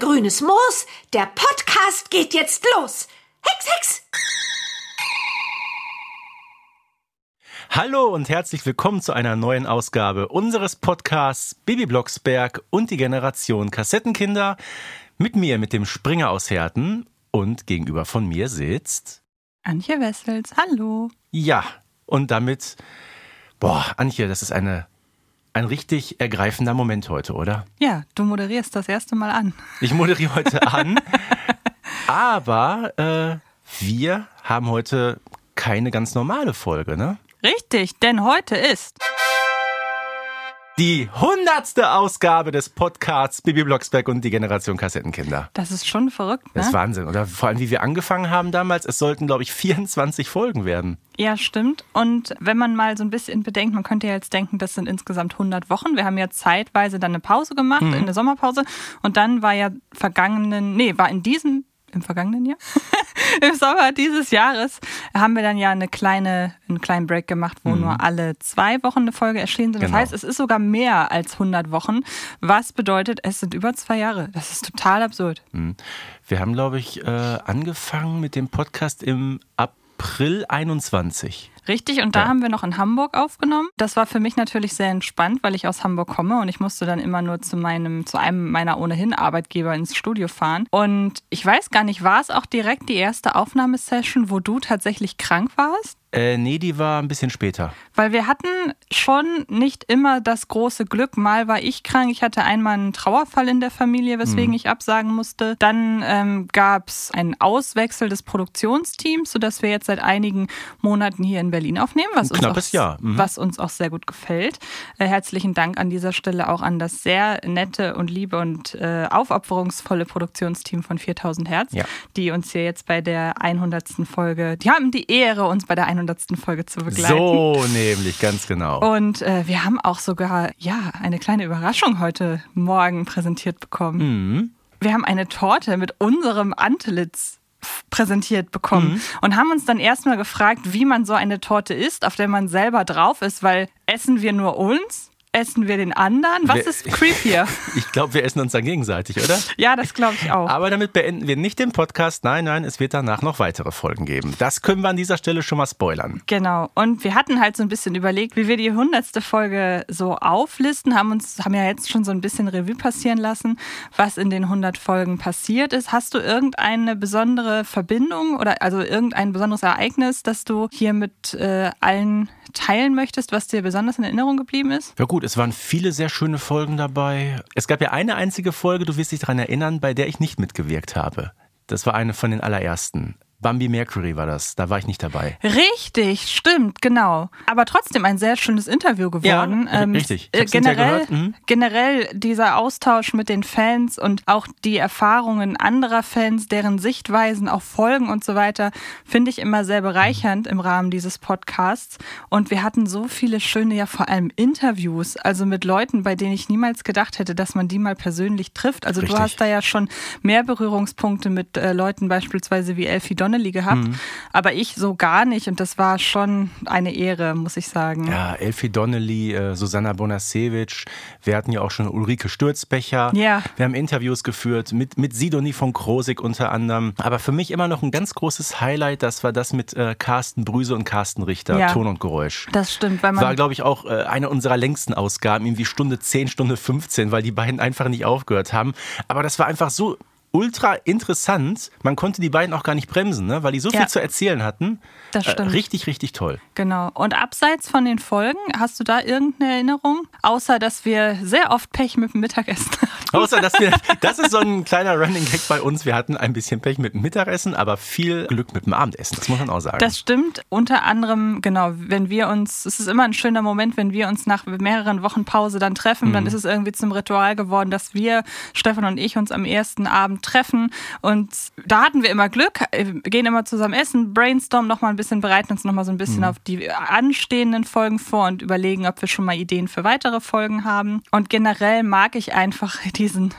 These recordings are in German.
Grünes Moos. Der Podcast geht jetzt los. Hex, Hex! Hallo und herzlich willkommen zu einer neuen Ausgabe unseres Podcasts Bibi Blocksberg und die Generation Kassettenkinder. Mit mir, mit dem Springer aus Herten und gegenüber von mir sitzt Antje Wessels. Hallo. Ja, und damit, boah, Antje, das ist eine ein richtig ergreifender Moment heute, oder? Ja, du moderierst das erste Mal an. Ich moderiere heute an, aber äh, wir haben heute keine ganz normale Folge, ne? Richtig, denn heute ist die hundertste Ausgabe des Podcasts Bibi Blocksberg und die Generation Kassettenkinder. Das ist schon verrückt, ne? Das ist Wahnsinn, oder? Vor allem, wie wir angefangen haben damals, es sollten, glaube ich, 24 Folgen werden. Ja, stimmt. Und wenn man mal so ein bisschen bedenkt, man könnte ja jetzt denken, das sind insgesamt 100 Wochen. Wir haben ja zeitweise dann eine Pause gemacht, mhm. eine Sommerpause. Und dann war ja vergangenen, nee, war in diesem im vergangenen Jahr, im Sommer dieses Jahres, haben wir dann ja eine kleine, einen kleinen Break gemacht, wo mhm. nur alle zwei Wochen eine Folge erschienen sind. Das genau. heißt, es ist sogar mehr als 100 Wochen, was bedeutet, es sind über zwei Jahre. Das ist total absurd. Mhm. Wir haben, glaube ich, äh, angefangen mit dem Podcast im April 21. Richtig, und da ja. haben wir noch in Hamburg aufgenommen. Das war für mich natürlich sehr entspannt, weil ich aus Hamburg komme und ich musste dann immer nur zu meinem, zu einem meiner ohnehin Arbeitgeber ins Studio fahren. Und ich weiß gar nicht, war es auch direkt die erste Aufnahmesession, wo du tatsächlich krank warst? Äh, nee, die war ein bisschen später. Weil wir hatten schon nicht immer das große Glück. Mal war ich krank, ich hatte einmal einen Trauerfall in der Familie, weswegen mhm. ich absagen musste. Dann ähm, gab es einen Auswechsel des Produktionsteams, sodass wir jetzt seit einigen Monaten hier in Berlin aufnehmen, was, uns auch, Jahr. Mhm. was uns auch sehr gut gefällt. Äh, herzlichen Dank an dieser Stelle auch an das sehr nette und liebe und äh, aufopferungsvolle Produktionsteam von 4000 Hertz, ja. die uns hier jetzt bei der 100. Folge, die haben die Ehre, uns bei der 100 100. Folge zu begleiten. So nämlich, ganz genau. Und äh, wir haben auch sogar, ja, eine kleine Überraschung heute Morgen präsentiert bekommen. Mhm. Wir haben eine Torte mit unserem Antelitz präsentiert bekommen mhm. und haben uns dann erstmal gefragt, wie man so eine Torte isst, auf der man selber drauf ist, weil essen wir nur uns Essen wir den anderen? Was wir, ist creepier? Ich glaube, wir essen uns dann gegenseitig, oder? Ja, das glaube ich auch. Aber damit beenden wir nicht den Podcast. Nein, nein, es wird danach noch weitere Folgen geben. Das können wir an dieser Stelle schon mal spoilern. Genau. Und wir hatten halt so ein bisschen überlegt, wie wir die hundertste Folge so auflisten, haben uns, haben ja jetzt schon so ein bisschen Revue passieren lassen, was in den 100 Folgen passiert ist. Hast du irgendeine besondere Verbindung oder also irgendein besonderes Ereignis, das du hier mit äh, allen teilen möchtest, was dir besonders in Erinnerung geblieben ist? Ja gut, es waren viele sehr schöne Folgen dabei. Es gab ja eine einzige Folge, du wirst dich daran erinnern, bei der ich nicht mitgewirkt habe. Das war eine von den allerersten. Bambi Mercury war das. Da war ich nicht dabei. Richtig, stimmt, genau. Aber trotzdem ein sehr schönes Interview geworden. Ja, ähm, richtig. Äh, generell, ja mhm. generell dieser Austausch mit den Fans und auch die Erfahrungen anderer Fans, deren Sichtweisen auf Folgen und so weiter, finde ich immer sehr bereichernd im Rahmen dieses Podcasts. Und wir hatten so viele schöne, ja vor allem Interviews, also mit Leuten, bei denen ich niemals gedacht hätte, dass man die mal persönlich trifft. Also richtig. du hast da ja schon mehr Berührungspunkte mit äh, Leuten beispielsweise wie Elfie Don Donnelly gehabt, mhm. aber ich so gar nicht und das war schon eine Ehre, muss ich sagen. Ja, Elfie Donnelly, äh, Susanna Bonasewicz, wir hatten ja auch schon Ulrike Sturzbecher, ja. wir haben Interviews geführt mit, mit Sidonie von Krosig unter anderem, aber für mich immer noch ein ganz großes Highlight, das war das mit äh, Carsten Brüse und Carsten Richter, ja. Ton und Geräusch. Das stimmt, weil man war glaube ich auch äh, eine unserer längsten Ausgaben, irgendwie Stunde 10, Stunde 15, weil die beiden einfach nicht aufgehört haben, aber das war einfach so ultra interessant. Man konnte die beiden auch gar nicht bremsen, ne? weil die so viel zu erzählen hatten. Das äh, stimmt. Äh, richtig, richtig toll. Genau. Und abseits von den Folgen, hast du da irgendeine Erinnerung? Außer, dass wir sehr oft Pech mit dem Mittagessen hatten. Außer, dass wir, das ist so ein kleiner Running Gag bei uns. Wir hatten ein bisschen Pech mit dem Mittagessen, aber viel Glück mit dem Abendessen. Das muss man auch sagen. Das stimmt. Unter anderem, genau, wenn wir uns, es ist immer ein schöner Moment, wenn wir uns nach mehreren Wochen Pause dann treffen, mhm. dann ist es irgendwie zum Ritual geworden, dass wir, Stefan und ich, uns am ersten Abend treffen. Und da hatten wir immer Glück, wir gehen immer zusammen essen, brainstormen nochmal ein bisschen, bereiten uns nochmal so ein bisschen mhm. auf die anstehenden Folgen vor und überlegen, ob wir schon mal Ideen für weitere Folgen haben. Und generell mag ich einfach diesen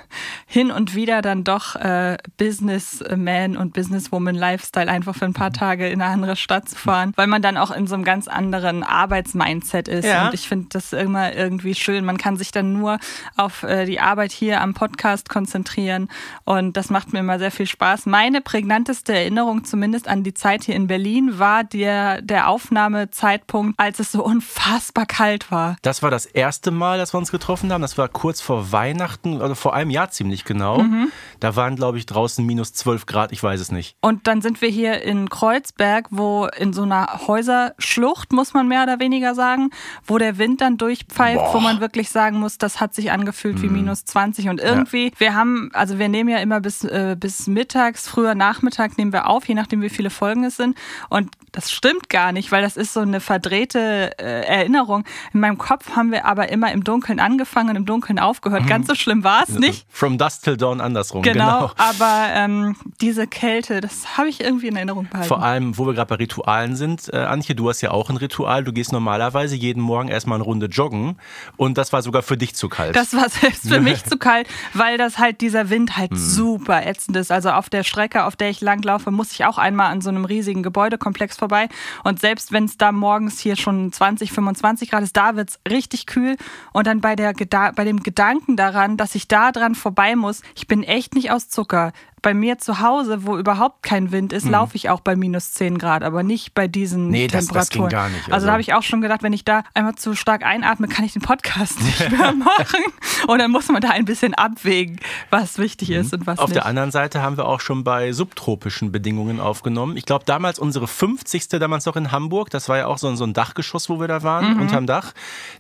hin und wieder dann doch äh, Businessman und Businesswoman Lifestyle einfach für ein paar Tage in eine andere Stadt zu fahren, weil man dann auch in so einem ganz anderen Arbeitsmindset ist. Ja. Und ich finde das immer irgendwie schön. Man kann sich dann nur auf äh, die Arbeit hier am Podcast konzentrieren und das macht mir immer sehr viel Spaß. Meine prägnanteste Erinnerung zumindest an die Zeit hier in Berlin war der, der Aufnahmezeitpunkt, als es so unfassbar kalt war. Das war das erste Mal, dass wir uns getroffen haben. Das war kurz vor Weihnachten, also vor einem Jahr ziemlich genau. Mhm. Da waren, glaube ich, draußen minus 12 Grad, ich weiß es nicht. Und dann sind wir hier in Kreuzberg, wo in so einer Häuserschlucht, muss man mehr oder weniger sagen, wo der Wind dann durchpfeift, Boah. wo man wirklich sagen muss, das hat sich angefühlt mhm. wie minus 20. Und irgendwie, ja. wir haben, also wir nehmen ja immer bis, äh, bis mittags, früher Nachmittag nehmen wir auf, je nachdem wie viele Folgen es sind. Und das stimmt gar nicht, weil das ist so eine verdrehte äh, Erinnerung. In meinem Kopf haben wir aber immer im Dunkeln angefangen und im Dunkeln aufgehört. Mhm. Ganz so schlimm war es nicht. From dusk till dawn andersrum. Genau, genau. aber ähm, diese Kälte, das habe ich irgendwie in Erinnerung behalten. Vor allem, wo wir gerade bei Ritualen sind. Äh, Antje, du hast ja auch ein Ritual. Du gehst normalerweise jeden Morgen erstmal eine Runde joggen und das war sogar für dich zu kalt. Das war selbst für mich zu kalt, weil das halt dieser Wind halt mhm. Super ätzend ist. Also auf der Strecke, auf der ich langlaufe, muss ich auch einmal an so einem riesigen Gebäudekomplex vorbei. Und selbst wenn es da morgens hier schon 20, 25 Grad ist, da wird es richtig kühl. Und dann bei, der, bei dem Gedanken daran, dass ich da dran vorbei muss, ich bin echt nicht aus Zucker bei mir zu Hause, wo überhaupt kein Wind ist, mhm. laufe ich auch bei minus 10 Grad, aber nicht bei diesen nee, Temperaturen. Das, das ging gar nicht. Also, also da habe ich auch schon gedacht, wenn ich da einmal zu stark einatme, kann ich den Podcast nicht mehr machen. und dann muss man da ein bisschen abwägen, was wichtig mhm. ist und was Auf nicht. der anderen Seite haben wir auch schon bei subtropischen Bedingungen aufgenommen. Ich glaube, damals unsere 50. damals noch in Hamburg, das war ja auch so, so ein Dachgeschoss, wo wir da waren, mhm. unterm Dach.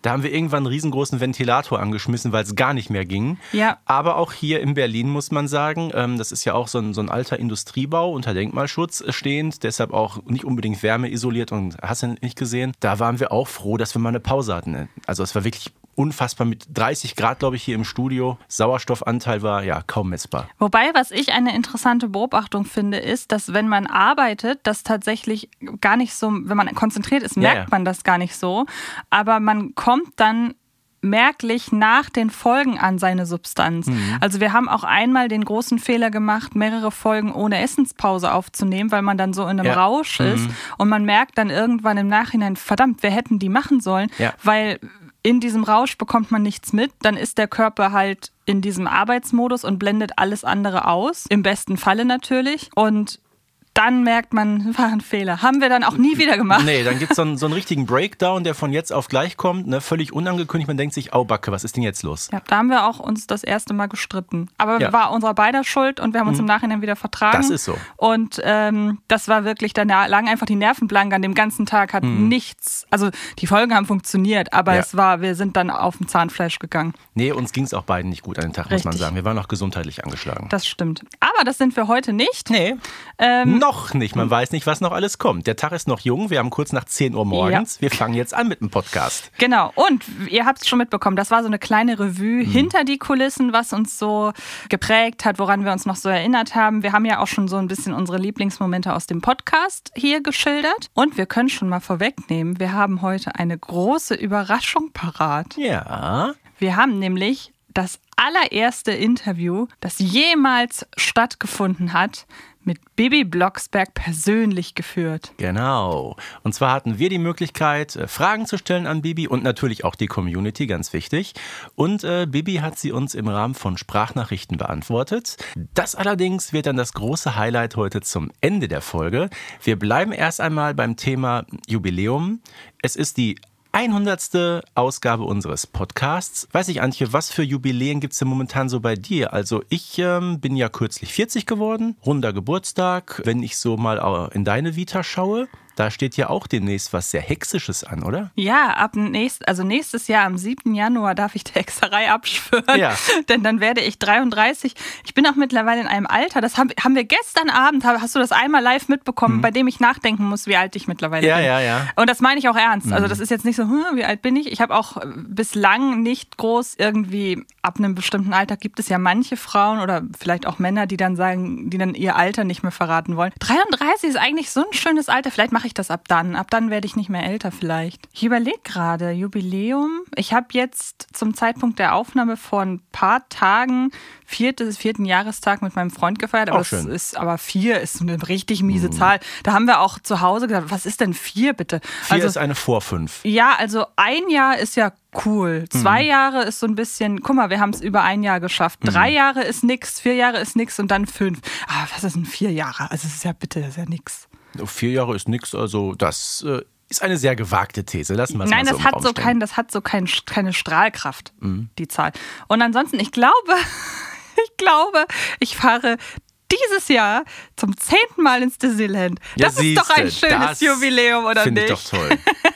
Da haben wir irgendwann einen riesengroßen Ventilator angeschmissen, weil es gar nicht mehr ging. Ja. Aber auch hier in Berlin muss man sagen, ähm, das ist ja auch so ein, so ein alter Industriebau unter Denkmalschutz stehend, deshalb auch nicht unbedingt wärmeisoliert und hast du nicht gesehen. Da waren wir auch froh, dass wir mal eine Pause hatten. Also es war wirklich unfassbar mit 30 Grad, glaube ich, hier im Studio. Sauerstoffanteil war ja kaum messbar. Wobei, was ich eine interessante Beobachtung finde, ist, dass wenn man arbeitet, das tatsächlich gar nicht so, wenn man konzentriert ist, merkt ja, ja. man das gar nicht so. Aber man kommt dann merklich nach den Folgen an seine Substanz. Mhm. Also wir haben auch einmal den großen Fehler gemacht, mehrere Folgen ohne Essenspause aufzunehmen, weil man dann so in einem ja. Rausch mhm. ist und man merkt dann irgendwann im Nachhinein, verdammt, wir hätten die machen sollen, ja. weil in diesem Rausch bekommt man nichts mit, dann ist der Körper halt in diesem Arbeitsmodus und blendet alles andere aus. Im besten Falle natürlich. Und dann merkt man, war ein Fehler. Haben wir dann auch nie wieder gemacht. Nee, dann gibt es so, einen, so einen richtigen Breakdown, der von jetzt auf gleich kommt, ne, völlig unangekündigt. Man denkt sich, au Backe, was ist denn jetzt los? Ja, da haben wir auch uns das erste Mal gestritten. Aber ja. war unserer beider Schuld und wir haben uns mhm. im Nachhinein wieder vertragen. Das ist so. Und ähm, das war wirklich, dann lagen einfach die Nerven blank an dem ganzen Tag, hat mhm. nichts, also die Folgen haben funktioniert, aber ja. es war, wir sind dann auf dem Zahnfleisch gegangen. Nee, uns ging es auch beiden nicht gut an den Tag, Richtig. muss man sagen. Wir waren auch gesundheitlich angeschlagen. Das stimmt. Aber das sind wir heute nicht. Nee. Ähm, noch nicht. Man weiß nicht, was noch alles kommt. Der Tag ist noch jung. Wir haben kurz nach 10 Uhr morgens. Ja. Wir fangen jetzt an mit dem Podcast. Genau. Und ihr habt es schon mitbekommen. Das war so eine kleine Revue mhm. hinter die Kulissen, was uns so geprägt hat, woran wir uns noch so erinnert haben. Wir haben ja auch schon so ein bisschen unsere Lieblingsmomente aus dem Podcast hier geschildert. Und wir können schon mal vorwegnehmen, wir haben heute eine große Überraschung parat. Ja. Wir haben nämlich das allererste Interview, das jemals stattgefunden hat, mit Bibi Blocksberg persönlich geführt. Genau. Und zwar hatten wir die Möglichkeit, äh, Fragen zu stellen an Bibi und natürlich auch die Community, ganz wichtig. Und äh, Bibi hat sie uns im Rahmen von Sprachnachrichten beantwortet. Das allerdings wird dann das große Highlight heute zum Ende der Folge. Wir bleiben erst einmal beim Thema Jubiläum. Es ist die 100. Ausgabe unseres Podcasts. Weiß ich, Antje, was für Jubiläen gibt es denn momentan so bei dir? Also ich ähm, bin ja kürzlich 40 geworden, runder Geburtstag. Wenn ich so mal in deine Vita schaue, da steht ja auch demnächst was sehr Hexisches an, oder? Ja, ab nächst, also nächstes Jahr am 7. Januar darf ich der Hexerei abschwören. Ja. Denn dann werde ich 33. Ich bin auch mittlerweile in einem Alter, das haben, haben wir gestern Abend, hast du das einmal live mitbekommen, bei dem ich nachdenken muss, wie alt ich mittlerweile Mhm. Ja, bin. ja, ja. Und das meine ich auch ernst. Also das ist jetzt nicht so, hm, wie alt bin ich? Ich habe auch äh, bislang nicht groß irgendwie, ab einem bestimmten Alter gibt es ja manche Frauen oder vielleicht auch Männer, die dann sagen, die dann ihr Alter nicht mehr verraten wollen. 33 ist eigentlich so ein schönes Alter. Vielleicht mache ich das ab dann. Ab dann werde ich nicht mehr älter vielleicht. Ich überlege gerade, Jubiläum. Ich habe jetzt zum Zeitpunkt der Aufnahme vor ein paar Tagen viertes, vierten Jahrestag mit meinem Freund gefeiert. Aber das ist, aber vier ist eine richtig miese Zahl. Da haben wir auch zu Hause gedacht, was ist denn vier bitte? Vier also, ist eine vor fünf. ja, also ein Jahr ist ja cool. Zwei Jahre ist so ein bisschen, guck mal, wir haben es über ein Jahr geschafft. Drei Jahre ist nix, vier Jahre ist nix und dann fünf. Ah, was ist denn vier Jahre? Also es ist ja bitte, das ist ja nix. Vier Jahre ist nix, also das äh, ist eine sehr gewagte These. Lassen wir es Nein, mal so das im hat so kein, das hat so kein, keine Strahlkraft, die Zahl. Und ansonsten, ich glaube, ich glaube, ich fahre dieses Jahr zum zehnten Mal ins Disneyland. Ja, Das ist doch ein siehste, schönes Jubiläum, oder Finde nicht? ich doch toll.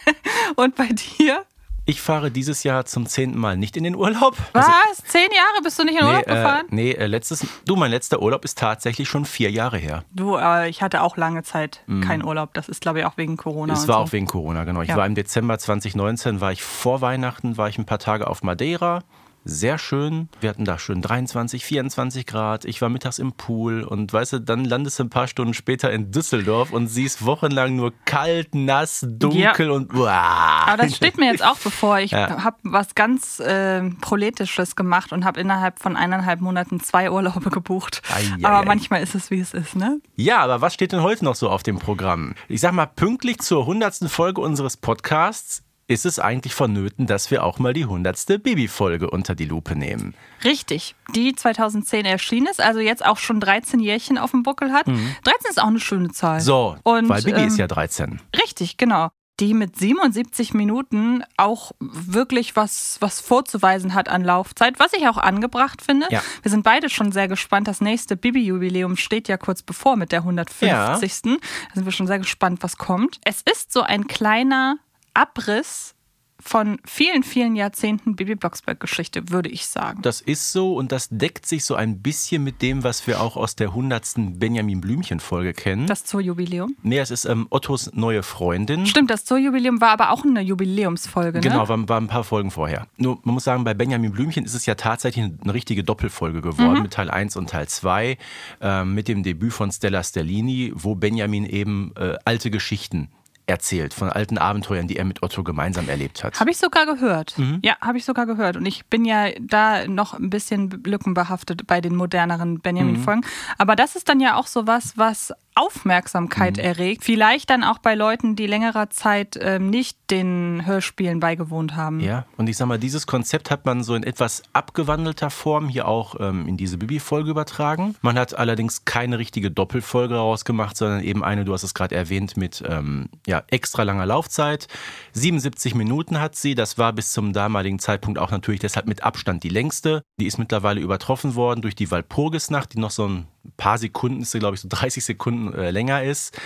Und bei dir? Ich fahre dieses Jahr zum zehnten Mal nicht in den Urlaub. Was? Also, Zehn Jahre bist du nicht in Urlaub nee, gefahren? äh, nee äh, letztes, du, mein letzter Urlaub ist tatsächlich schon vier Jahre her. Du, äh, ich hatte auch lange Zeit keinen Urlaub. Das ist, glaube ich, auch wegen Corona. Es war so. auch wegen Corona, genau. Ich Ja. war im Dezember 2019, war ich vor Weihnachten, war ich ein paar Tage auf Madeira. Sehr schön. Wir hatten da schön 23, 24 Grad. Ich war mittags im Pool und weißt du, dann landest du ein paar Stunden später in Düsseldorf und siehst wochenlang nur kalt, nass, dunkel und uah. Aber das steht mir jetzt auch bevor. Ich Ja. habe was ganz äh, Proletisches gemacht und habe innerhalb von eineinhalb Monaten zwei Urlaube gebucht. Ei, ei, Aber manchmal ist es, wie es ist, ne? Ja, aber was steht denn heute noch so auf dem Programm? Ich sag mal, pünktlich zur hundertsten Folge unseres Podcasts ist es eigentlich vonnöten, dass wir auch mal die hundertste Bibi-Folge unter die Lupe nehmen. Richtig. Die 2010 erschienen ist, also jetzt auch schon 13 Jährchen auf dem Buckel hat. 13 ist auch eine schöne Zahl. Mhm. So, Und, weil Bibi ähm, ist ja 13. Richtig, genau. Die mit 77 Minuten auch wirklich was, was vorzuweisen hat an Laufzeit, was ich auch angebracht finde. Ja. Wir sind beide schon sehr gespannt. Das nächste Bibi-Jubiläum steht ja kurz bevor mit der 150. Da sind wir schon sehr gespannt, was kommt. Es ist so ein kleiner Abriss von vielen, vielen Jahrzehnten Bibi Blocksberg-Geschichte, würde ich sagen. Das ist so und das deckt sich so ein bisschen mit dem, was wir auch aus der hundertsten Benjamin Blümchen-Folge kennen. Das Zoo-Jubiläum. nee, es ist ähm, Ottos neue Freundin. Stimmt, das Zoo-Jubiläum war aber auch eine Jubiläumsfolge, Genau, ne? war, war ein paar Folgen vorher. Nur, man muss sagen, bei Benjamin Blümchen ist es ja tatsächlich eine richtige Doppelfolge Mhm. geworden mit Teil 1 und Teil 2, ähm, mit dem Debüt von Stella Stellini, wo Benjamin eben äh, alte Geschichten erzählt, von alten Abenteuern, die er mit Otto gemeinsam erlebt hat. Habe ich sogar gehört. Mhm. Ja, habe ich sogar gehört. Und ich bin ja da noch ein bisschen lückenbehaftet bei den moderneren Benjamin-Folgen. Mhm. Aber das ist dann ja auch so was, was Aufmerksamkeit Mhm. erregt. Vielleicht dann auch bei Leuten, die längerer Zeit ähm, nicht den Hörspielen beigewohnt haben. Ja, und ich sag mal, dieses Konzept hat man so in etwas abgewandelter Form hier auch ähm, in diese Bibi-Folge übertragen. Man hat allerdings keine richtige Doppelfolge rausgemacht, sondern eben eine, du hast es gerade erwähnt, mit ähm, ja, extra langer Laufzeit. 77 Minuten hat sie, das war bis zum damaligen Zeitpunkt auch natürlich deshalb mit Abstand die längste. Die ist mittlerweile übertroffen worden durch die Walpurgisnacht, die noch so ein paar Sekunden, ist glaube ich so 30 Sekunden äh, länger ist.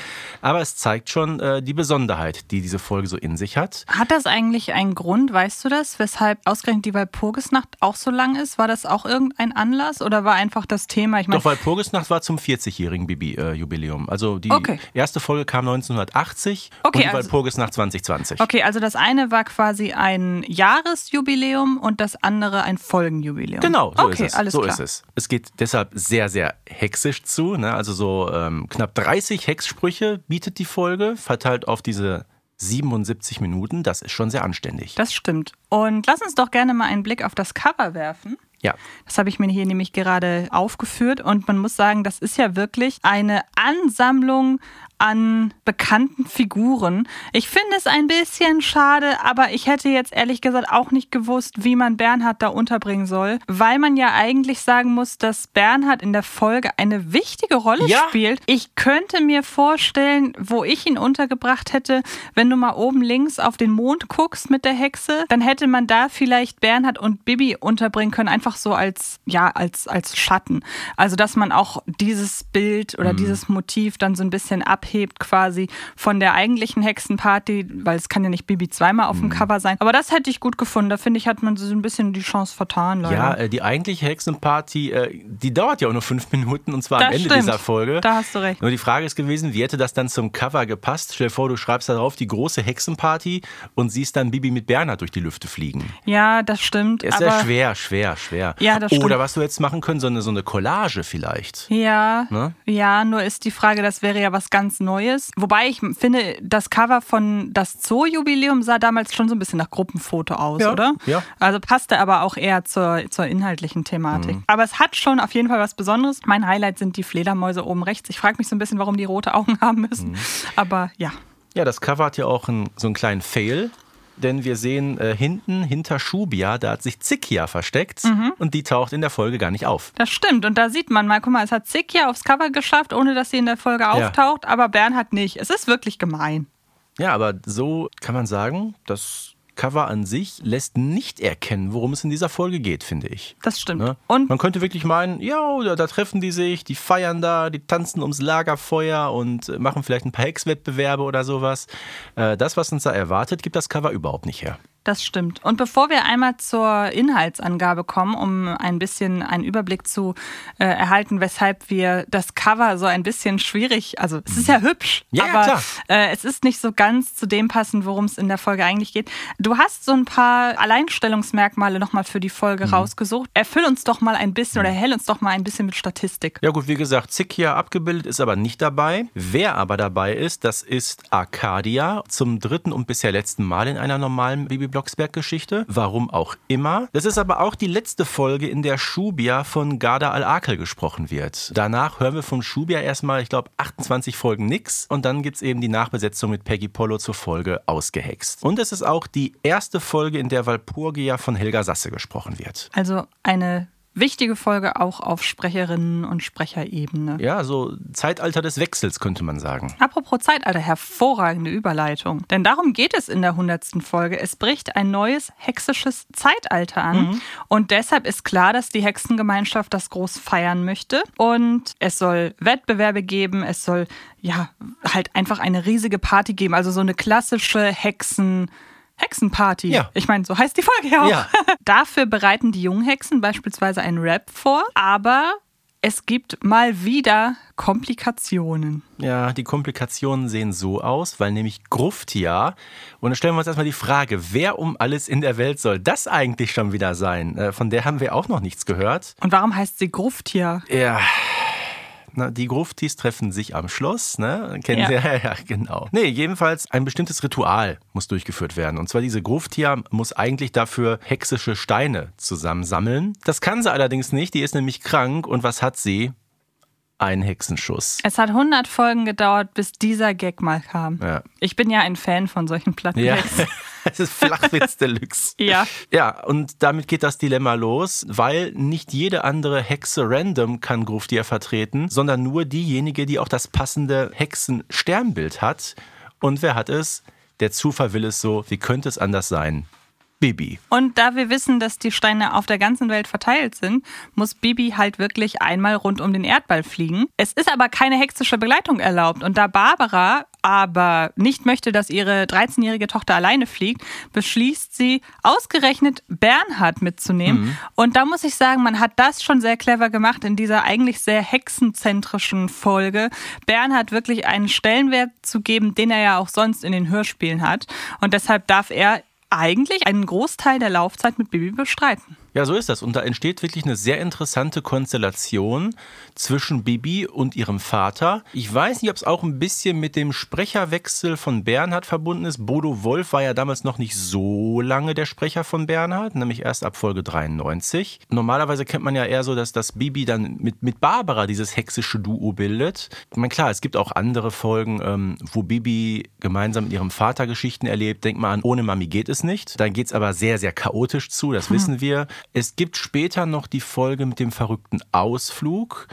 Aber es zeigt schon äh, die Besonderheit, die diese Folge so in sich hat. Hat das eigentlich einen Grund, weißt du das, weshalb ausgerechnet die Walpurgisnacht auch so lang ist? War das auch irgendein Anlass oder war einfach das Thema? Ich meine, Doch, weil Purgisnacht war zum 40-jährigen Bibi-Jubiläum. also die Okay. erste Folge kam 1980 Okay, und die also- Walpurgisnacht 2020. Okay, also das eine war quasi ein Jahresjubiläum und das andere ein Folgenjubiläum. Genau, so okay, ist es. alles so klar. ist es. Es geht deshalb sehr, sehr hexisch zu. Ne? Also so ähm, knapp 30 Hexsprüche bietet die Folge, verteilt auf diese 77 Minuten. Das ist schon sehr anständig. Das stimmt. Und lass uns doch gerne mal einen Blick auf das Cover werfen. ja. Das habe ich mir hier nämlich gerade aufgeführt und man muss sagen, das ist ja wirklich eine Ansammlung an bekannten Figuren. Ich finde es ein bisschen schade, aber ich hätte jetzt ehrlich gesagt auch nicht gewusst, wie man Bernhard da unterbringen soll, weil man ja eigentlich sagen muss, dass Bernhard in der Folge eine wichtige Rolle Ja. spielt. Ich könnte mir vorstellen, wo ich ihn untergebracht hätte, wenn du mal oben links auf den Mond guckst mit der Hexe, dann hätte man da vielleicht Bernhard und Bibi unterbringen können, einfach so als, ja, als, als Schatten. Also, dass man auch dieses Bild oder dieses Motiv dann so ein bisschen abhebt abhebt quasi von der eigentlichen Hexenparty, weil es kann ja nicht Bibi zweimal auf dem Mhm. Cover sein. Aber das hätte ich gut gefunden. Da finde ich, hat man so ein bisschen die Chance vertan, leider. Ja, äh, die eigentliche Hexenparty, äh, die dauert ja auch nur fünf Minuten und zwar am Das Ende stimmt. dieser Folge. Da hast du recht. Nur die Frage ist gewesen, wie hätte das dann zum Cover gepasst? Stell dir vor, du schreibst da drauf die große Hexenparty und siehst dann Bibi mit Bernhard durch die Lüfte fliegen. Ja, das stimmt. Ist ja schwer, schwer, schwer. Ja, das Oder stimmt. was du jetzt machen können, so eine, so eine Collage vielleicht. Ja, Ne? ja, nur ist die Frage, das wäre ja was ganz Neues. Wobei ich finde, das Cover von das Zoo-Jubiläum sah damals schon so ein bisschen nach Gruppenfoto aus, Ja, oder? ja. Also passte aber auch eher zur, zur inhaltlichen Thematik. Mhm. Aber es hat schon auf jeden Fall was Besonderes. Mein Highlight sind die Fledermäuse oben rechts. Ich frage mich so ein bisschen, warum die rote Augen haben müssen. Mhm. Aber ja. Ja, das Cover hat ja auch einen, so einen kleinen Fail. Denn wir sehen äh, hinten, hinter Shubia, da hat sich Zikia versteckt Mhm. und die taucht in der Folge gar nicht auf. Das stimmt. Und da sieht man mal, guck mal, es hat Zick ja aufs Cover geschafft, ohne dass sie in der Folge auftaucht, aber Bernhard nicht. Es ist wirklich gemein. Ja, aber so kann man sagen, das Cover an sich lässt nicht erkennen, worum es in dieser Folge geht, finde ich. Das stimmt. Ne? Und Man könnte wirklich meinen, ja, da, da treffen die sich, die feiern da, die tanzen ums Lagerfeuer und äh, machen vielleicht ein paar Hexwettbewerbe oder sowas. Äh, das, was uns da erwartet, gibt das Cover überhaupt nicht her. Das stimmt. Und bevor wir einmal zur Inhaltsangabe kommen, um ein bisschen einen Überblick zu äh, erhalten, weshalb wir das Cover so ein bisschen schwierig, also es ist ja hübsch, Ja, aber. Äh, es ist nicht so ganz zu dem passend, worum es in der Folge eigentlich geht. Du hast so ein paar Alleinstellungsmerkmale nochmal für die Folge Mhm. rausgesucht. Erfüll uns doch mal ein bisschen oder erhell uns doch mal ein bisschen mit Statistik. Ja gut, wie gesagt, Zikia abgebildet ist aber nicht dabei. Wer aber dabei ist, das ist Arcadia zum dritten und bisher letzten Mal in einer normalen Bibi Blocksberg-Geschichte. Warum auch immer. Das ist aber auch die letzte Folge, in der Shubia von Garda al-Akel gesprochen wird. Danach hören wir von Shubia erstmal, ich glaube, 28 Folgen nix. Und dann gibt's eben die Nachbesetzung mit Peggy Polo zur Folge Ausgehext. Und es ist auch die erste Folge, in der Walpurgia von Helga Sasse gesprochen wird. Also eine wichtige Folge auch auf Sprecherinnen und Sprecherebene. Ja, so Zeitalter des Wechsels könnte man sagen. Apropos Zeitalter, hervorragende Überleitung. Denn darum geht es in der hundertsten Folge. Es bricht ein neues hexisches Zeitalter an. Und deshalb ist klar, dass die Hexengemeinschaft das groß feiern möchte. Und es soll Wettbewerbe geben. Es soll ja halt einfach eine riesige Party geben. Also so eine klassische Hexen. Hexenparty. Ja. Ich meine, so heißt die Folge ja auch. Ja. Dafür bereiten die Junghexen beispielsweise einen Rap vor, aber es gibt mal wieder Komplikationen. Ja, die Komplikationen sehen so aus, weil nämlich Gruftia, und dann stellen wir uns erstmal die Frage, wer um alles in der Welt soll das eigentlich schon wieder sein? Äh, Von der haben wir auch noch nichts gehört. Und warum heißt sie Grufttier? Ja. Na, die Gruftis treffen sich am Schloss, ne? Kennen Ja. Sie? Ja, ja, genau. Nee, jedenfalls ein bestimmtes Ritual muss durchgeführt werden. Und zwar diese Gruftia muss eigentlich dafür hexische Steine zusammensammeln. Das kann sie allerdings nicht, die ist nämlich krank. Und was hat sie? Ein Hexenschuss. Es hat 100 Folgen gedauert, bis dieser Gag mal kam. Ja. Ich bin ja ein Fan von solchen Ja, Plattenhexen. es ist Flachwitz Deluxe. Ja. Ja, und damit geht das Dilemma los, weil nicht jede andere Hexe random kann Gruftier vertreten, sondern nur diejenige, die auch das passende Hexensternbild hat. Und wer hat es? Der Zufall will es so, wie könnte es anders sein? Bibi. Und da wir wissen, dass die Steine auf der ganzen Welt verteilt sind, muss Bibi halt wirklich einmal rund um den Erdball fliegen. Es ist aber keine hexische Begleitung erlaubt. Und da Barbara aber nicht möchte, dass ihre 13-jährige Tochter alleine fliegt, beschließt sie, ausgerechnet Bernhard mitzunehmen. Und da muss ich sagen, man hat das schon sehr clever gemacht in dieser eigentlich sehr hexenzentrischen Folge. Bernhard wirklich einen Stellenwert zu geben, den er ja auch sonst in den Hörspielen hat. Und deshalb darf er eigentlich einen Großteil der Laufzeit mit Bibi bestreiten. Ja, so ist das. Und da entsteht wirklich eine sehr interessante Konstellation zwischen Bibi und ihrem Vater. Ich weiß nicht, ob es auch ein bisschen mit dem Sprecherwechsel von Bernhard verbunden ist. Bodo Wolf war ja damals noch nicht so lange der Sprecher von Bernhard, nämlich erst ab Folge 93. Normalerweise kennt man ja eher so, dass das Bibi dann mit, mit Barbara dieses hexische Duo bildet. Ich meine, klar, es gibt auch andere Folgen, ähm, wo Bibi gemeinsam mit ihrem Vater Geschichten erlebt. Denk mal an, ohne Mami geht es nicht. Dann geht es aber sehr, sehr chaotisch zu, das wissen wir. Es gibt später noch die Folge mit dem verrückten Ausflug,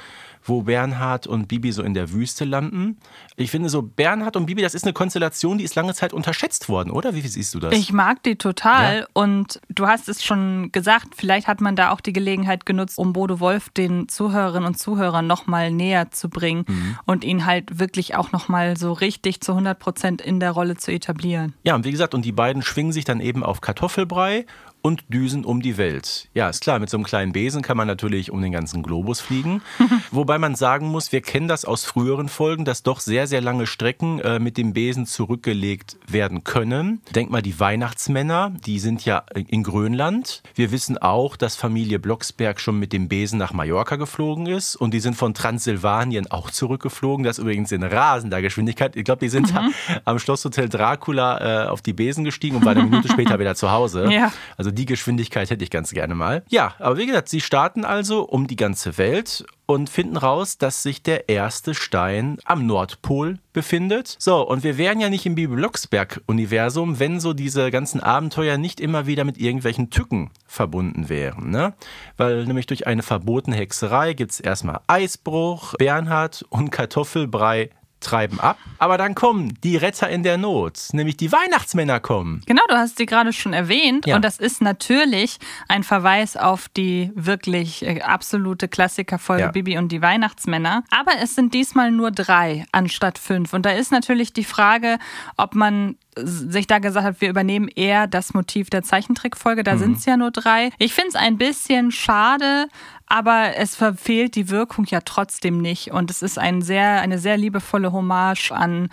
wo Bernhard und Bibi so in der Wüste landen. Ich finde so, Bernhard und Bibi, das ist eine Konstellation, die ist lange Zeit unterschätzt worden, oder? Wie siehst du das? Ich mag die total. Ja. Und du hast es schon gesagt, vielleicht hat man da auch die Gelegenheit genutzt, um Bodo Wolf den Zuhörerinnen und Zuhörern nochmal näher zu bringen mhm. und ihn halt wirklich auch nochmal so richtig zu 100 Prozent in der Rolle zu etablieren. Ja, und wie gesagt, und die beiden schwingen sich dann eben auf Kartoffelbrei und düsen um die Welt. Ja, ist klar, mit so einem kleinen Besen kann man natürlich um den ganzen Globus fliegen. Wobei man sagen muss, wir kennen das aus früheren Folgen, dass doch sehr, sehr lange Strecken äh, mit dem Besen zurückgelegt werden können. Denk mal, die Weihnachtsmänner, die sind ja in Grönland. Wir wissen auch, dass Familie Blocksberg schon mit dem Besen nach Mallorca geflogen ist und die sind von Transsilvanien auch zurückgeflogen. Das übrigens in rasender Geschwindigkeit. Ich glaube, die sind mhm. am Schlosshotel Dracula äh, auf die Besen gestiegen und waren eine Minute später wieder zu Hause. Ja. Also die Geschwindigkeit hätte ich ganz gerne mal. Ja, aber wie gesagt, sie starten also um die ganze Welt und finden raus, dass sich der erste Stein am Nordpol befindet. So, und wir wären ja nicht im Bibi-Blocksberg-Universum, wenn so diese ganzen Abenteuer nicht immer wieder mit irgendwelchen Tücken verbunden wären. Ne? Weil nämlich durch eine verbotene Hexerei gibt es erstmal Eisbruch, Bernhard und Kartoffelbrei treiben ab. Aber dann kommen die Retter in der Not, nämlich die Weihnachtsmänner kommen. Genau, du hast sie gerade schon erwähnt. Ja. Und das ist natürlich ein Verweis auf die wirklich äh, absolute Klassikerfolge ja. Bibi und die Weihnachtsmänner. Aber es sind diesmal nur drei anstatt fünf. Und da ist natürlich die Frage, ob man sich da gesagt hat, wir übernehmen eher das Motiv der Zeichentrickfolge. Da mhm. sind es ja nur drei. Ich finde es ein bisschen schade, aber es verfehlt die Wirkung ja trotzdem nicht. Und es ist ein sehr, eine sehr liebevolle Hommage an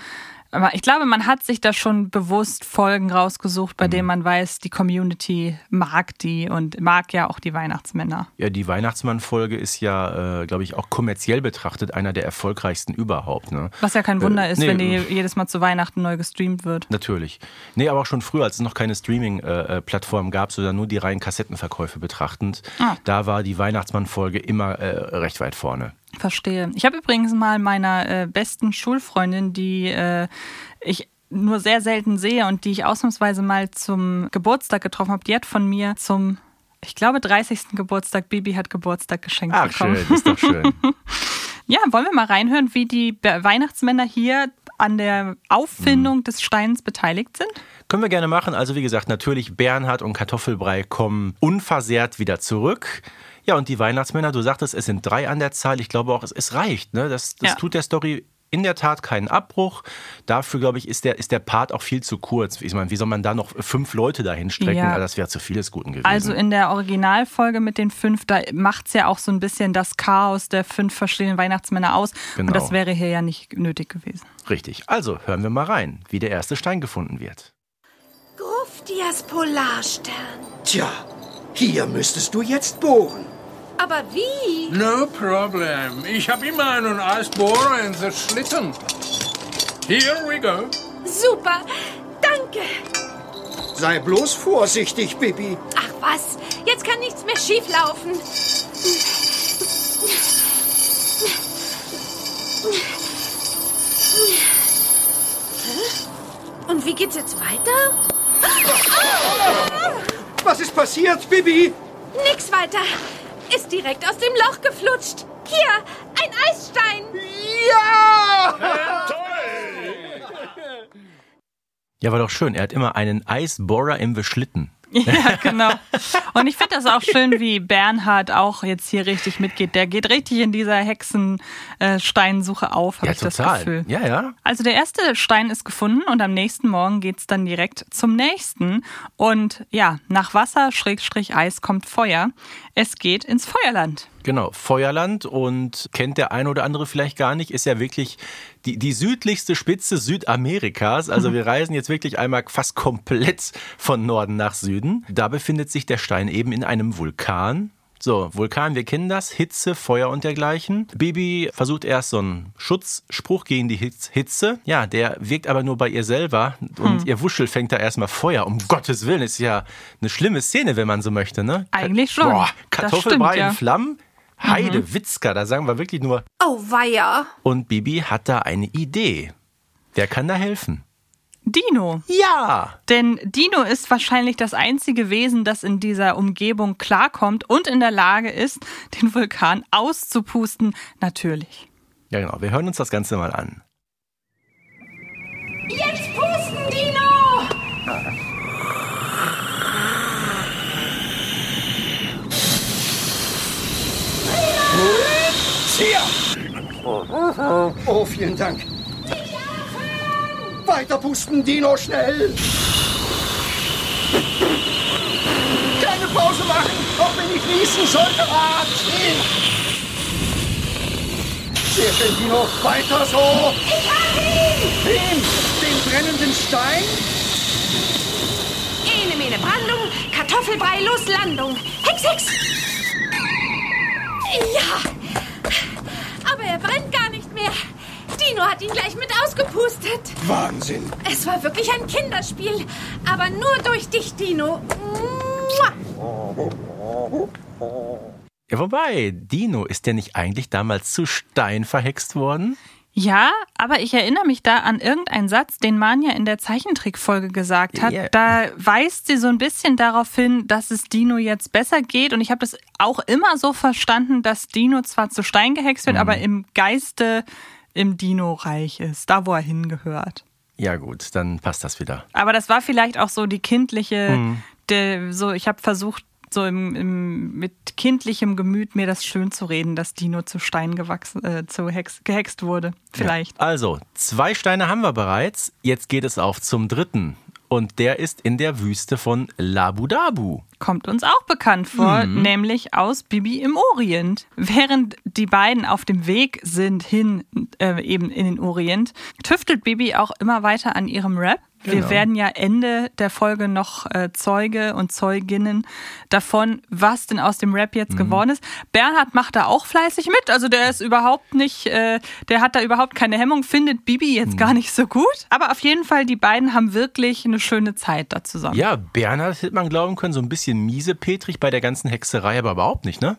ich glaube, man hat sich da schon bewusst Folgen rausgesucht, bei mhm. denen man weiß, die Community mag die und mag ja auch die Weihnachtsmänner. Ja, die Weihnachtsmann-Folge ist ja, äh, glaube ich, auch kommerziell betrachtet einer der erfolgreichsten überhaupt. Ne? Was ja kein Wunder äh, ist, nee, wenn die jedes Mal zu Weihnachten neu gestreamt wird. Natürlich. Nee, aber auch schon früher, als es noch keine Streaming-Plattform gab, sondern nur die reinen Kassettenverkäufe betrachtend, ah. da war die Weihnachtsmann-Folge immer äh, recht weit vorne. Verstehe. Ich habe übrigens mal meiner äh, besten Schulfreundin, die äh, ich nur sehr selten sehe und die ich ausnahmsweise mal zum Geburtstag getroffen habe, die hat von mir zum, ich glaube, 30. Geburtstag, Bibi hat Geburtstag geschenkt Ach, bekommen. schön, ist doch schön. ja, wollen wir mal reinhören, wie die Weihnachtsmänner hier an der Auffindung hm. des Steins beteiligt sind? Können wir gerne machen. Also wie gesagt, natürlich Bernhard und Kartoffelbrei kommen unversehrt wieder zurück. Ja, und die Weihnachtsmänner, du sagtest, es sind drei an der Zahl. Ich glaube auch, es, es reicht. Ne? Das, das ja. tut der Story in der Tat keinen Abbruch. Dafür, glaube ich, ist der, ist der Part auch viel zu kurz. Ich meine, wie soll man da noch fünf Leute dahin strecken? Ja. Das wäre zu vieles Guten gewesen. Also in der Originalfolge mit den fünf, da macht es ja auch so ein bisschen das Chaos der fünf verschiedenen Weihnachtsmänner aus. Genau. Und das wäre hier ja nicht nötig gewesen. Richtig. Also hören wir mal rein, wie der erste Stein gefunden wird. Gruftias Polarstern. Tja, hier müsstest du jetzt bohren. Aber wie? No problem. Ich habe immer einen Eisbohrer in the Schlitten. Here we go. Super. Danke. Sei bloß vorsichtig, Bibi. Ach was, jetzt kann nichts mehr schieflaufen. Und wie geht's jetzt weiter? Was ist passiert, Bibi? Nix weiter ist direkt aus dem Loch geflutscht. Hier, ein Eisstein. Ja! Toll! Ja, war doch schön. Er hat immer einen Eisbohrer im Beschlitten. Ja, genau. Und ich finde das auch schön, wie Bernhard auch jetzt hier richtig mitgeht. Der geht richtig in dieser Hexensteinsuche auf, habe ja, ich total. das Gefühl. Ja, ja. Also der erste Stein ist gefunden und am nächsten Morgen geht es dann direkt zum nächsten. Und ja, nach Wasser, Schrägstrich Eis kommt Feuer. Es geht ins Feuerland. Genau, Feuerland und kennt der ein oder andere vielleicht gar nicht, ist ja wirklich die, die südlichste Spitze Südamerikas. Also mhm. wir reisen jetzt wirklich einmal fast komplett von Norden nach Süden. Da befindet sich der Stein eben in einem Vulkan. So, Vulkan, wir kennen das, Hitze, Feuer und dergleichen. Bibi versucht erst so einen Schutzspruch gegen die Hitze. Ja, der wirkt aber nur bei ihr selber und hm. ihr Wuschel fängt da erstmal Feuer. Um Gottes Willen, ist ja eine schlimme Szene, wenn man so möchte, ne? Eigentlich schon. Boah, Kartoffelbrei stimmt, ja. in Flammen. Heide mhm. Witzka, da sagen wir wirklich nur. Oh, weia. Und Bibi hat da eine Idee. Wer kann da helfen? Dino. Ja! Denn Dino ist wahrscheinlich das einzige Wesen, das in dieser Umgebung klarkommt und in der Lage ist, den Vulkan auszupusten. Natürlich. Ja, genau. Wir hören uns das Ganze mal an. Jetzt pusten, Dino! Hier! Oh, vielen Dank. Weiter pusten, Dino, schnell! Keine Pause machen, auch wenn ich niesen sollte. Ah. Sehr schön, Dino. Weiter so. Ich hab ihn! Wen? Den brennenden Stein? Ene, mene, Brandung, Kartoffelbrei, los, Landung. Hex, Hex! Ja! Aber er brennt gar nicht mehr. Dino hat ihn gleich mit ausgepustet. Wahnsinn. Es war wirklich ein Kinderspiel. Aber nur durch dich, Dino. Mua. Ja, wobei, Dino, ist der nicht eigentlich damals zu Stein verhext worden? Ja, aber ich erinnere mich da an irgendeinen Satz, den Manja in der Zeichentrickfolge gesagt hat. Ja. Da weist sie so ein bisschen darauf hin, dass es Dino jetzt besser geht. Und ich habe das auch immer so verstanden, dass Dino zwar zu Stein gehext wird, aber im Geiste im Dino-Reich ist, da wo er hingehört. Ja, gut, dann passt das wieder. Aber das war vielleicht auch so die kindliche, der, so ich habe versucht, so im, im, mit kindlichem Gemüt mir das schön zu reden, dass Dino zu Stein gewachsen, äh, zu Hex, gehext wurde. Vielleicht. Also, zwei Steine haben wir bereits. Jetzt geht es auf zum dritten. Und der ist in der Wüste von Labu Dabu. Kommt uns auch bekannt vor, nämlich aus Bibi im Orient. Während die beiden auf dem Weg sind hin äh, eben in den Orient, tüftelt Bibi auch immer weiter an ihrem Rap. Wir Genau. werden ja Ende der Folge noch äh, Zeuge und Zeuginnen davon, was denn aus dem Rap jetzt geworden ist. Bernhard macht da auch fleißig mit, also der ist überhaupt nicht, äh, der hat da überhaupt keine Hemmung, findet Bibi jetzt gar nicht so gut. Aber auf jeden Fall, die beiden haben wirklich eine schöne Zeit da zusammen. Ja, Bernhard hätte man glauben können, so ein bisschen miesepetrig bei der ganzen Hexerei, aber überhaupt nicht, ne?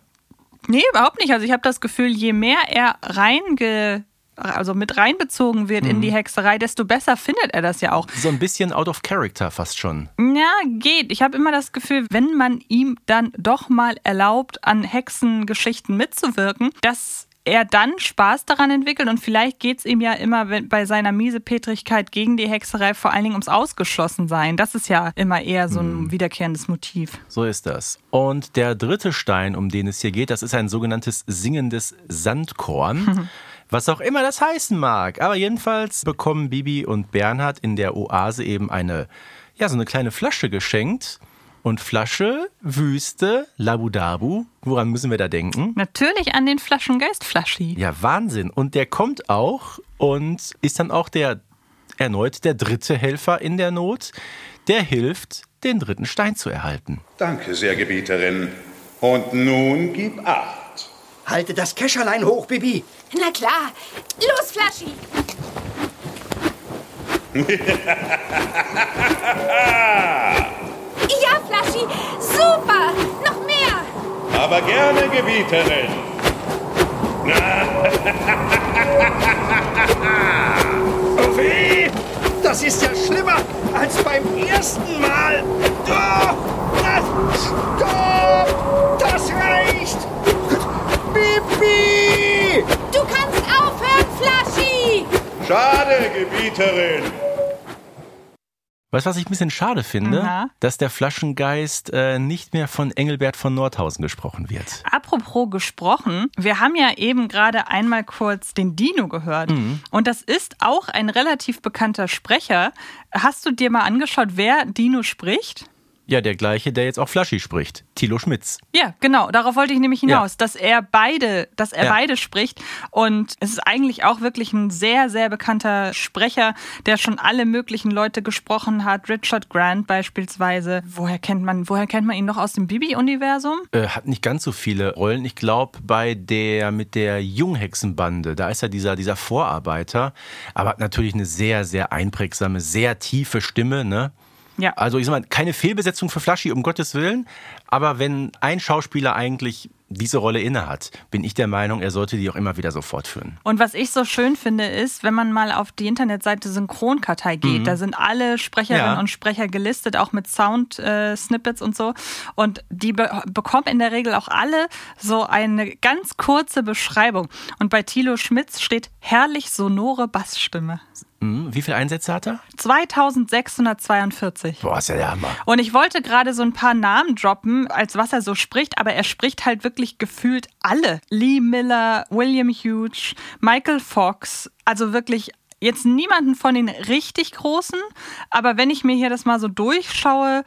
Nee, überhaupt nicht. Also ich habe das Gefühl, je mehr er reinge also mit reinbezogen wird in die Hexerei, desto besser findet er das ja auch. So ein bisschen out of character fast schon. Ja, geht. Ich habe immer das Gefühl, wenn man ihm dann doch mal erlaubt, an Hexengeschichten mitzuwirken, dass er dann Spaß daran entwickelt und vielleicht geht es ihm ja immer wenn- bei seiner Miesepetrigkeit gegen die Hexerei vor allen Dingen ums Ausgeschlossensein. Das ist ja immer eher so ein wiederkehrendes Motiv. So ist das. Und der dritte Stein, um den es hier geht, das ist ein sogenanntes singendes Sandkorn. Was auch immer das heißen mag. Aber jedenfalls bekommen Bibi und Bernhard in der Oase eben eine, ja, so eine kleine Flasche geschenkt. Und Flasche, Wüste, Labudabu. Woran müssen wir da denken? Natürlich an den Flaschengeist-Flaschi. Ja, Wahnsinn. Und der kommt auch und ist dann auch der erneut der dritte Helfer in der Not, der hilft, den dritten Stein zu erhalten. Danke sehr, Gebieterin. Und nun gib acht. Halte das Kescherlein hoch, Bibi. Na klar. Los, Flaschi. Flaschi. Super. Noch mehr. Aber gerne, Gebieterin. Oh weh! Das ist ja schlimmer als beim ersten Mal. Oh, das, stopp! Das reicht! Bibi! Du kannst aufhören, Flaschi. Schade, Gebieterin. Weißt du, was ich ein bisschen schade finde? Na? Dass der Flaschengeist äh, nicht mehr von Engelbert von Nordhausen gesprochen wird. Apropos gesprochen, wir haben ja eben gerade einmal kurz den Dino gehört. Und das ist auch ein relativ bekannter Sprecher. Hast du dir mal angeschaut, wer Dino spricht? Ja, der gleiche, der jetzt auch Flaschi spricht. Thilo Schmitz. Ja, genau, darauf wollte ich nämlich hinaus, dass er beide, dass er Ja. beide spricht. Und es ist eigentlich auch wirklich ein sehr, sehr bekannter Sprecher, der schon alle möglichen Leute gesprochen hat. Richard Grant beispielsweise. Woher kennt man, woher kennt man ihn noch aus dem Bibi-Universum? Äh, hat nicht ganz so viele Rollen. Ich glaube, bei der mit der Junghexenbande, da ist er dieser, dieser Vorarbeiter, aber hat natürlich eine sehr, sehr einprägsame, sehr tiefe Stimme, ne? Ja. Also ich sag mal, keine Fehlbesetzung für Flaschi, um Gottes Willen. Aber wenn ein Schauspieler eigentlich diese Rolle innehat, bin ich der Meinung, er sollte die auch immer wieder so fortführen. Und was ich so schön finde, ist, wenn man mal auf die Internetseite Synchronkartei geht, da sind alle Sprecherinnen Mhm. Ja. und Sprecher gelistet, auch mit Sound-Snippets und so. Und die be bekommen in der Regel auch alle so eine ganz kurze Beschreibung. Und bei Thilo Schmitz steht herrlich sonore Bassstimme. Hm, wie viele Einsätze hat er? 2642. Boah, ist ja der Hammer. Und ich wollte gerade so ein paar Namen droppen, als was er so spricht, aber er spricht halt wirklich gefühlt alle. Lee Miller, William Hughes, Michael Fox, also wirklich jetzt niemanden von den richtig großen, aber wenn ich mir hier das mal so durchschaue,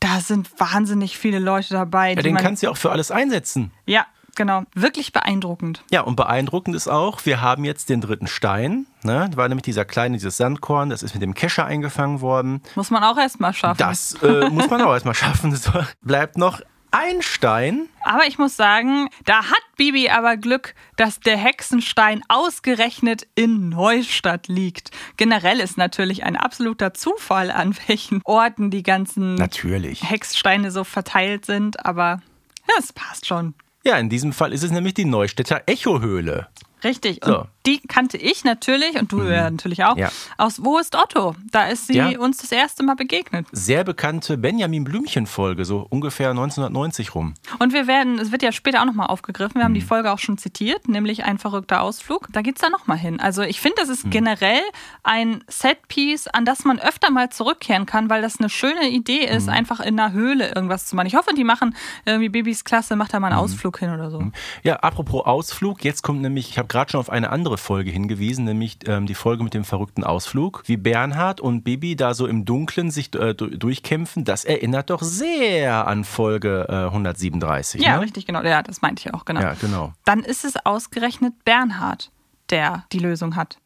da sind wahnsinnig viele Leute dabei. Ja, die den man, kannst du ja auch für alles einsetzen. ja, genau, wirklich beeindruckend. Ja, und beeindruckend ist auch, wir haben jetzt den dritten Stein. Ne? Da war nämlich dieser kleine, dieses Sandkorn, das ist mit dem Kescher eingefangen worden. Muss man auch erstmal schaffen. Das äh, muss man auch erstmal schaffen. So, bleibt noch ein Stein. Aber ich muss sagen, da hat Bibi aber Glück, dass der Hexenstein ausgerechnet in Neustadt liegt. Generell ist natürlich ein absoluter Zufall, an welchen Orten die ganzen Natürlich. Hexsteine so verteilt sind, aber ja, es passt schon. Ja, in diesem Fall ist es nämlich die Neustädter Echohöhle. Richtig. So. Und die kannte ich natürlich und du ja natürlich auch. Ja. Aus Wo ist Otto? Da ist sie Ja. uns das erste Mal begegnet. Sehr bekannte Benjamin Blümchen-Folge, so ungefähr 1990 rum. Und wir werden, es wird ja später auch nochmal aufgegriffen, wir haben Mhm. die Folge auch schon zitiert, nämlich ein verrückter Ausflug. Da geht's da nochmal hin. Also ich finde, das ist Mhm. generell ein Setpiece, an das man öfter mal zurückkehren kann, weil das eine schöne Idee ist, Mhm. einfach in einer Höhle irgendwas zu machen. Ich hoffe, die machen irgendwie Bibis Klasse, macht da mal einen Mhm. Ausflug hin oder so. Ja, apropos Ausflug, jetzt kommt nämlich, ich habe gerade schon auf eine andere Folge hingewiesen, nämlich ähm, die Folge mit dem verrückten Ausflug. Wie Bernhard und Bibi da so im Dunkeln sich äh, du- durchkämpfen, das erinnert doch sehr an Folge äh, 137. Ja, ne? richtig, genau. Ja, das meinte ich auch, genau. Ja, genau. Dann ist es ausgerechnet Bernhard, der die Lösung hat.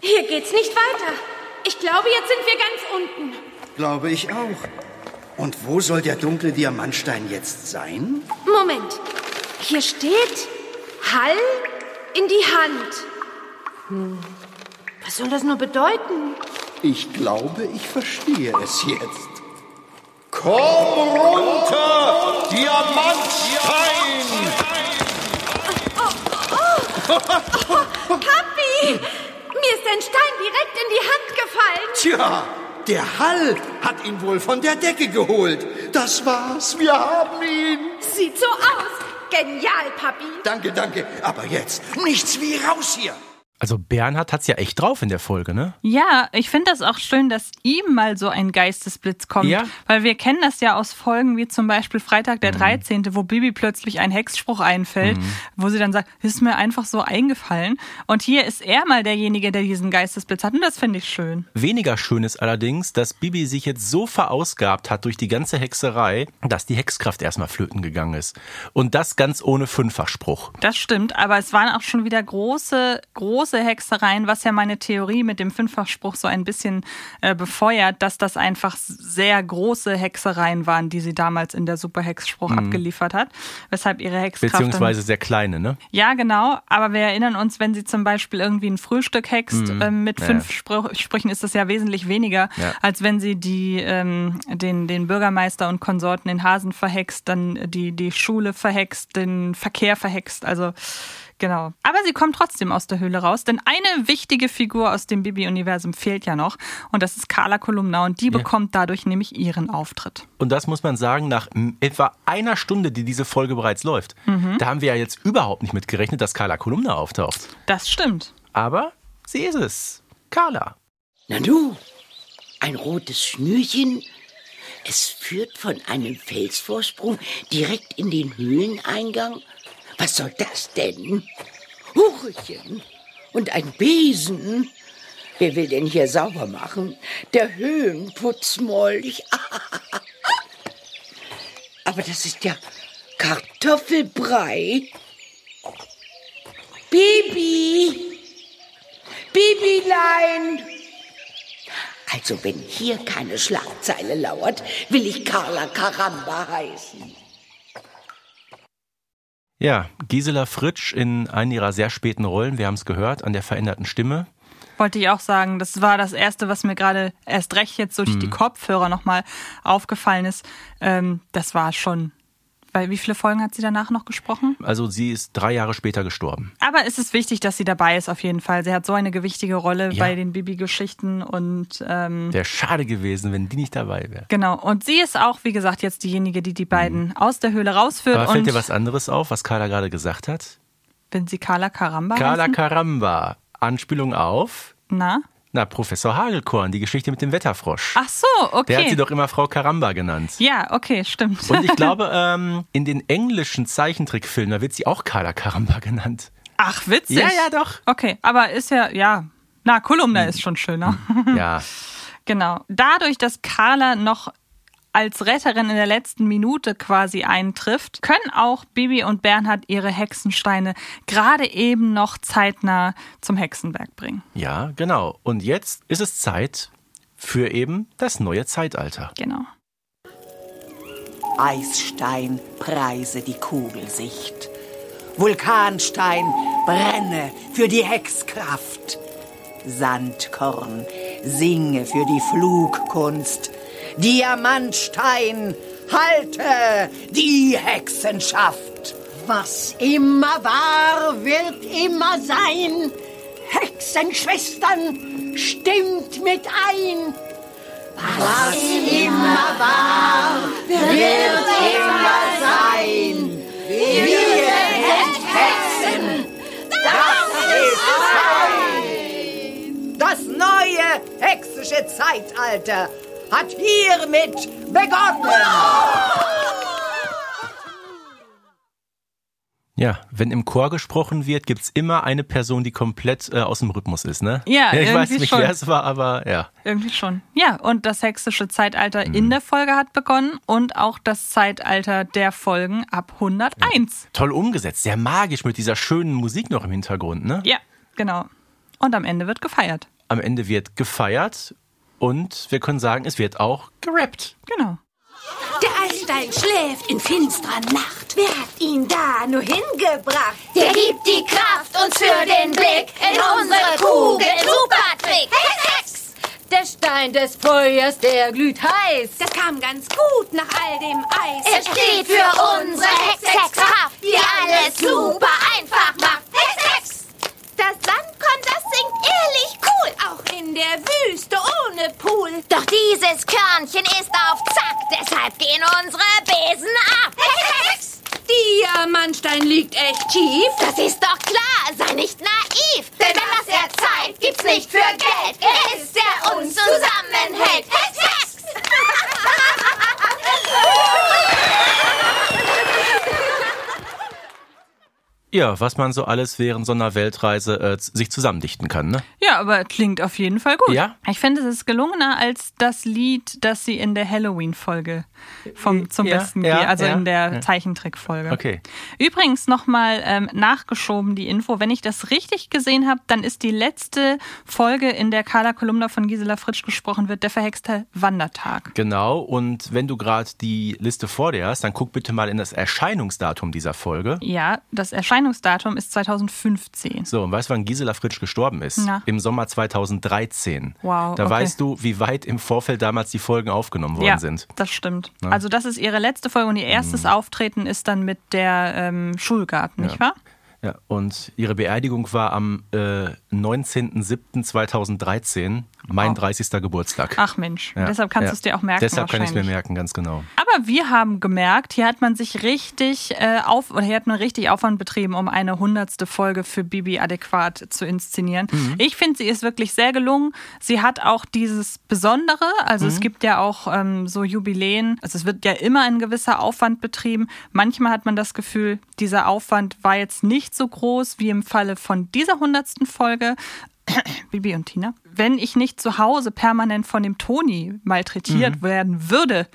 Hier geht's nicht weiter. Ich glaube, jetzt sind wir ganz unten. Glaube ich auch. Und wo soll der dunkle Diamantstein jetzt sein? Moment. Hier steht Hall in die Hand. Hm. Was soll das nur bedeuten? Ich glaube, ich verstehe es jetzt. Komm runter, Diamantstein! Papi! Mir ist ein Stein direkt in die Hand gefallen. Tja, der Hall hat ihn wohl von der Decke geholt. Das war's, wir haben ihn. Sieht so aus. Genial, Papi. Danke, danke. Aber jetzt nichts wie raus hier. Also Bernhard hat's ja echt drauf in der Folge, ne? Ja, ich finde das auch schön, dass ihm mal so ein Geistesblitz kommt. Ja. Weil wir kennen das ja aus Folgen wie zum Beispiel Freitag Mhm. der 13., wo Bibi plötzlich ein Hexspruch einfällt, wo sie dann sagt, ist mir einfach so eingefallen. Und hier ist er mal derjenige, der diesen Geistesblitz hat. Und das finde ich schön. Weniger schön ist allerdings, dass Bibi sich jetzt so verausgabt hat durch die ganze Hexerei, dass die Hexkraft erstmal flöten gegangen ist. Und das ganz ohne Fünffachspruch. Das stimmt, aber es waren auch schon wieder große, große Hexereien, was ja meine Theorie mit dem Fünffachspruch so ein bisschen äh, befeuert, dass das einfach sehr große Hexereien waren, die sie damals in der Superhexspruch abgeliefert hat, weshalb ihre Hexkraft dann- Beziehungsweise sehr kleine, ne? Ja, genau. Aber wir erinnern uns, wenn sie zum Beispiel irgendwie ein Frühstück hext, ähm, mit Ja. fünf Spr Sprüchen ist das ja wesentlich weniger, Ja. als wenn sie die, ähm, den, den Bürgermeister und Konsorten den Hasen verhext, dann die, die Schule verhext, den Verkehr verhext. Also genau. Aber sie kommt trotzdem aus der Höhle raus, denn eine wichtige Figur aus dem Bibi-Universum fehlt ja noch. Und das ist Carla Kolumna. Und die bekommt dadurch nämlich ihren Auftritt. Und das muss man sagen, nach etwa einer Stunde, die diese Folge bereits läuft. Da haben wir ja jetzt überhaupt nicht mit gerechnet, dass Carla Kolumna auftaucht. Das stimmt. Aber sie ist es. Carla. Nanu, ein rotes Schnürchen. Es führt von einem Felsvorsprung direkt in den Höhleneingang. Was soll das denn? Hurchen und ein Besen. Wer will denn hier sauber machen? Der Höhlenputzmolch. Aber das ist ja Kartoffelbrei. Bibi! Bibilein! Also wenn hier keine Schlagzeile lauert, will ich Carla Caramba heißen. Ja, Gisela Fritsch in einer ihrer sehr späten Rollen, wir haben es gehört, an der veränderten Stimme. Wollte ich auch sagen. Das war das Erste, was mir gerade erst recht jetzt durch Mhm. die Kopfhörer nochmal aufgefallen ist. Ähm, das war schon Weil wie viele Folgen hat sie danach noch gesprochen? Also sie ist drei Jahre später gestorben. Aber es ist wichtig, dass sie dabei ist, auf jeden Fall. Sie hat so eine gewichtige Rolle Ja. bei den Bibi-Geschichten und ähm, Wäre schade gewesen, wenn die nicht dabei wäre. genau. Und sie ist auch, wie gesagt, jetzt diejenige, die die beiden aus der Höhle rausführt. Mhm. Aber fällt und dir was anderes auf, was Carla gerade gesagt hat? wenn sie Carla Karamba Carla heißen? Caramba. Anspielung auf, Na? Na, Professor Hagelkorn, die Geschichte mit dem Wetterfrosch. Ach so, okay. Der hat sie doch immer Frau Caramba genannt. ja, okay, stimmt. Und ich glaube, ähm, in den englischen Zeichentrickfilmen, da wird sie auch Carla Caramba genannt. Ach, witzig. Ja, ja, doch. Okay, aber ist ja, ja. Na, Kolumna ist schon schöner. Ja, Genau. Dadurch, dass Carla noch als Retterin in der letzten Minute quasi eintrifft, können auch Bibi und Bernhard ihre Hexensteine gerade eben noch zeitnah zum Hexenberg bringen. ja, genau. Und jetzt ist es Zeit für eben das neue Zeitalter. Genau. Eisstein preise die Kugelsicht. Vulkanstein brenne für die Hexkraft. Sandkorn singe für die Flugkunst. Diamantstein halte die Hexenschaft. Was immer war, wird immer sein. Hexenschwestern, stimmt mit ein. Was immer war, wird immer sein. Wir sind Hexen. Das neue hexische Zeitalter hat hiermit begonnen. Ja, wenn im Chor gesprochen wird, gibt's immer eine Person, die komplett äh, aus dem Rhythmus ist, ne? Ja, Ich weiß irgendwie nicht, schon. wer es war, aber ja. Irgendwie schon. Ja, und das hexische Zeitalter Mhm. in der Folge hat begonnen und auch das Zeitalter der Folgen ab 101. Toll umgesetzt, sehr magisch mit dieser schönen Musik noch im Hintergrund, ne? Ja, genau. Und am Ende wird gefeiert. Am Ende wird gefeiert und wir können sagen, es wird auch gerappt. Genau. Der Eisstein schläft in finsterer Nacht. Wer hat ihn da nur hingebracht? Der gibt die Kraft uns für den Blick in unsere Kugel. Super Trick. Hex, Hex. Der Stein des Feuers, der glüht heiß. Das kam ganz gut nach all dem Eis. Er steht für unsere Hex-Hex-Kraft, die alles super einfach macht. Hex, Hex. Das Sandkorn, das singt ehrlich cool. Auch in der Wüste ohne Pool. Doch dieses Körnchen ist auf Zack, deshalb gehen unsere Besen ab. Hex. Diamantstein liegt echt tief. Das ist doch klar, sei nicht naiv. Denn was er zeigt, gibt's nicht für Geld. Er ist, der uns zusammenhält. Hex, Hex. Ja, was man so alles während so einer Weltreise äh, sich zusammendichten kann, ne? Ja, aber klingt auf jeden Fall gut. Ja. Ich finde, es ist gelungener als das Lied, das sie in der Halloween-Folge vom zum Ja, Besten ja, geht, also ja, in der. Zeichentrickfolge. Okay. Übrigens nochmal ähm, nachgeschoben die Info, wenn ich das richtig gesehen habe, dann ist die letzte Folge, in der Carla Kolumna von Gisela Fritsch gesprochen wird, der verhexte Wandertag. Genau, und wenn du gerade die Liste vor dir hast, dann guck bitte mal in das Erscheinungsdatum dieser Folge. Ja, das Erscheinungsdatum ist 2015. So, und weißt du, wann Gisela Fritsch gestorben ist? Na. Im Sommer 2013. Wow, Da okay. weißt du, wie weit im Vorfeld damals die Folgen aufgenommen worden ja, sind. das stimmt. Ne? Also das ist ihre letzte Folge und ihr erstes Auftreten ist dann mit der ähm, Schulgarten, nicht wahr? Ja, und ihre Beerdigung war am äh, 19.07.2013, mein 30. Geburtstag. Ach Mensch, Ja, deshalb kannst ja. du es dir auch merken. Deshalb kann ich es mir merken, ganz genau. Aber wir haben gemerkt, hier hat man sich richtig äh, auf oder hier hat man richtig Aufwand betrieben, um eine hundertste Folge für Bibi adäquat zu inszenieren. Mhm. Ich finde, sie ist wirklich sehr gelungen. Sie hat auch dieses Besondere, also es Mhm. gibt ja auch ähm, so Jubiläen, also es wird ja immer ein gewisser Aufwand betrieben. Manchmal hat man das Gefühl, dieser Aufwand war jetzt nicht so groß wie im Falle von dieser hundertsten Folge. Bibi und Tina. Wenn ich nicht zu Hause permanent von dem Toni malträtiert Mhm. werden würde,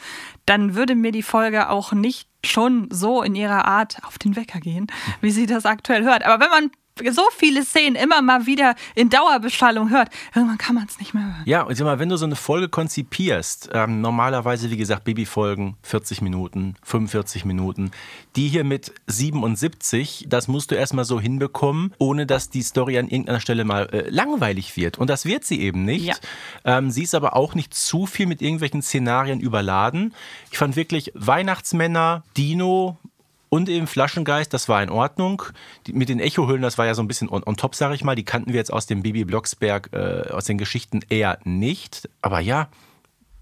dann würde mir die Folge auch nicht schon so in ihrer Art auf den Wecker gehen, wie sie das aktuell hört. Aber wenn man so viele Szenen immer mal wieder in Dauerbeschallung hört, irgendwann kann man es nicht mehr hören. Ja, und sag mal, wenn du so eine Folge konzipierst, ähm, normalerweise, wie gesagt, Babyfolgen 40 Minuten, 45 Minuten, die hier mit 77, das musst du erstmal so hinbekommen, ohne dass die Story an irgendeiner Stelle mal äh, langweilig wird. Und das wird sie eben nicht. Ja. Ähm, sie ist aber auch nicht zu viel mit irgendwelchen Szenarien überladen. Ich fand wirklich Weihnachtsmänner, Dino, Und eben Flaschengeist, das war in Ordnung. Die, mit den Echohüllen, das war ja so ein bisschen on, on top, sag ich mal. Die kannten wir jetzt aus dem Bibi Blocksberg, äh, aus den Geschichten eher nicht. Aber ja,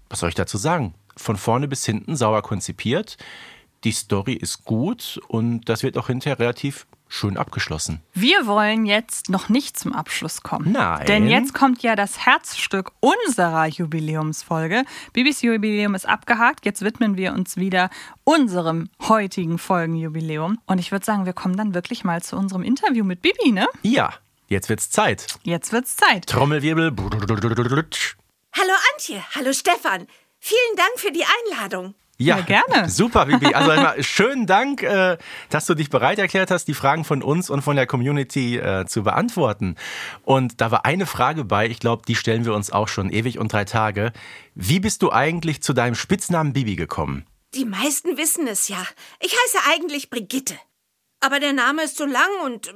was soll ich dazu sagen? Von vorne bis hinten sauber konzipiert. Die Story ist gut und das wird auch hinterher relativ schön abgeschlossen. Wir wollen jetzt noch nicht zum Abschluss kommen. Nein. Denn jetzt kommt ja das Herzstück unserer Jubiläumsfolge. Bibis Jubiläum ist abgehakt. Jetzt widmen wir uns wieder unserem heutigen Folgenjubiläum. Und ich würde sagen, wir kommen dann wirklich mal zu unserem Interview mit Bibi, ne? Ja, jetzt wird's Zeit. Jetzt wird's Zeit. Trommelwirbel. Hallo Antje, hallo Stefan. Vielen Dank für die Einladung. Ja, Ja, gerne. Super, Bibi. Also einmal schönen Dank, äh, dass du dich bereit erklärt hast, die Fragen von uns und von der Community äh, zu beantworten. Und da war eine Frage bei, ich glaube, die stellen wir uns auch schon ewig und drei Tage. Wie bist du eigentlich zu deinem Spitznamen Bibi gekommen? Die meisten wissen es ja. Ich heiße eigentlich Brigitte. Aber der Name ist so lang und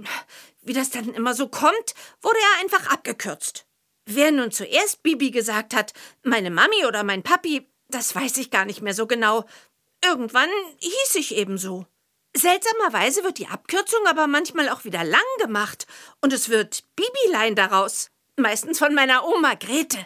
wie das dann immer so kommt, wurde er einfach abgekürzt. Wer nun zuerst Bibi gesagt hat, meine Mami oder mein Papi, das weiß ich gar nicht mehr so genau. Irgendwann hieß ich eben so. Seltsamerweise wird die Abkürzung aber manchmal auch wieder lang gemacht und es wird Bibilein daraus. Meistens von meiner Oma Grete.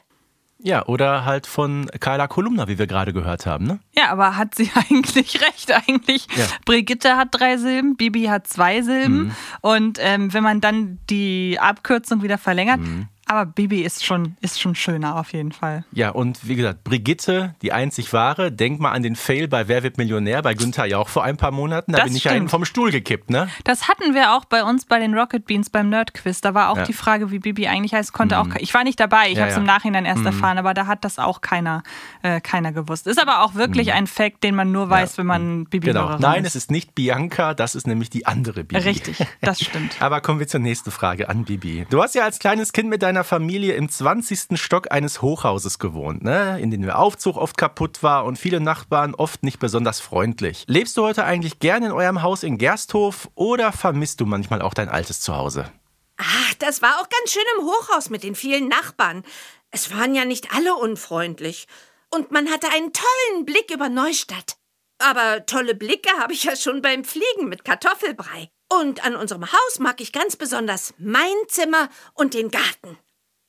Ja, oder halt von Carla Kolumna, wie wir gerade gehört haben, ne? Ja, aber hat sie eigentlich recht? Eigentlich, Ja. Brigitte hat drei Silben, Bibi hat zwei Silben. Mhm. Und ähm, wenn man dann die Abkürzung wieder verlängert, Mhm. Aber Bibi ist schon, ist schon schöner auf jeden Fall. Ja, und wie gesagt, Brigitte, die einzig wahre. Denk mal an den Fail bei Wer wird Millionär bei Günther Jauch vor ein paar Monaten. Da Das bin ich ja stimmt. eben vom Stuhl gekippt, ne? Das hatten wir auch bei uns bei den Rocket Beans beim Nerdquiz. Da war auch Ja. die Frage, wie Bibi eigentlich heißt, konnte auch. Ich war nicht dabei, ich Ja, habe es ja. im Nachhinein erst Mhm. erfahren, aber da hat das auch keiner, äh, keiner gewusst. Ist aber auch wirklich ein Fact, den man nur weiß, wenn man Bibi Genau. Nein, ist. es ist nicht Bianca, das ist nämlich die andere Bibi. Richtig, das stimmt. Aber kommen wir zur nächsten Frage an Bibi. Du hast ja als kleines Kind mit deiner Familie im 20. Stock eines Hochhauses gewohnt, ne? in dem der Aufzug oft kaputt war und viele Nachbarn oft nicht besonders freundlich. Lebst du heute eigentlich gerne in eurem Haus in Gersthof oder vermisst du manchmal auch dein altes Zuhause? Ach, das war auch ganz schön im Hochhaus mit den vielen Nachbarn. Es waren ja nicht alle unfreundlich. Und man hatte einen tollen Blick über Neustadt. Aber tolle Blicke habe ich ja schon beim Fliegen mit Kartoffelbrei. Und an unserem Haus mag ich ganz besonders mein Zimmer und den Garten.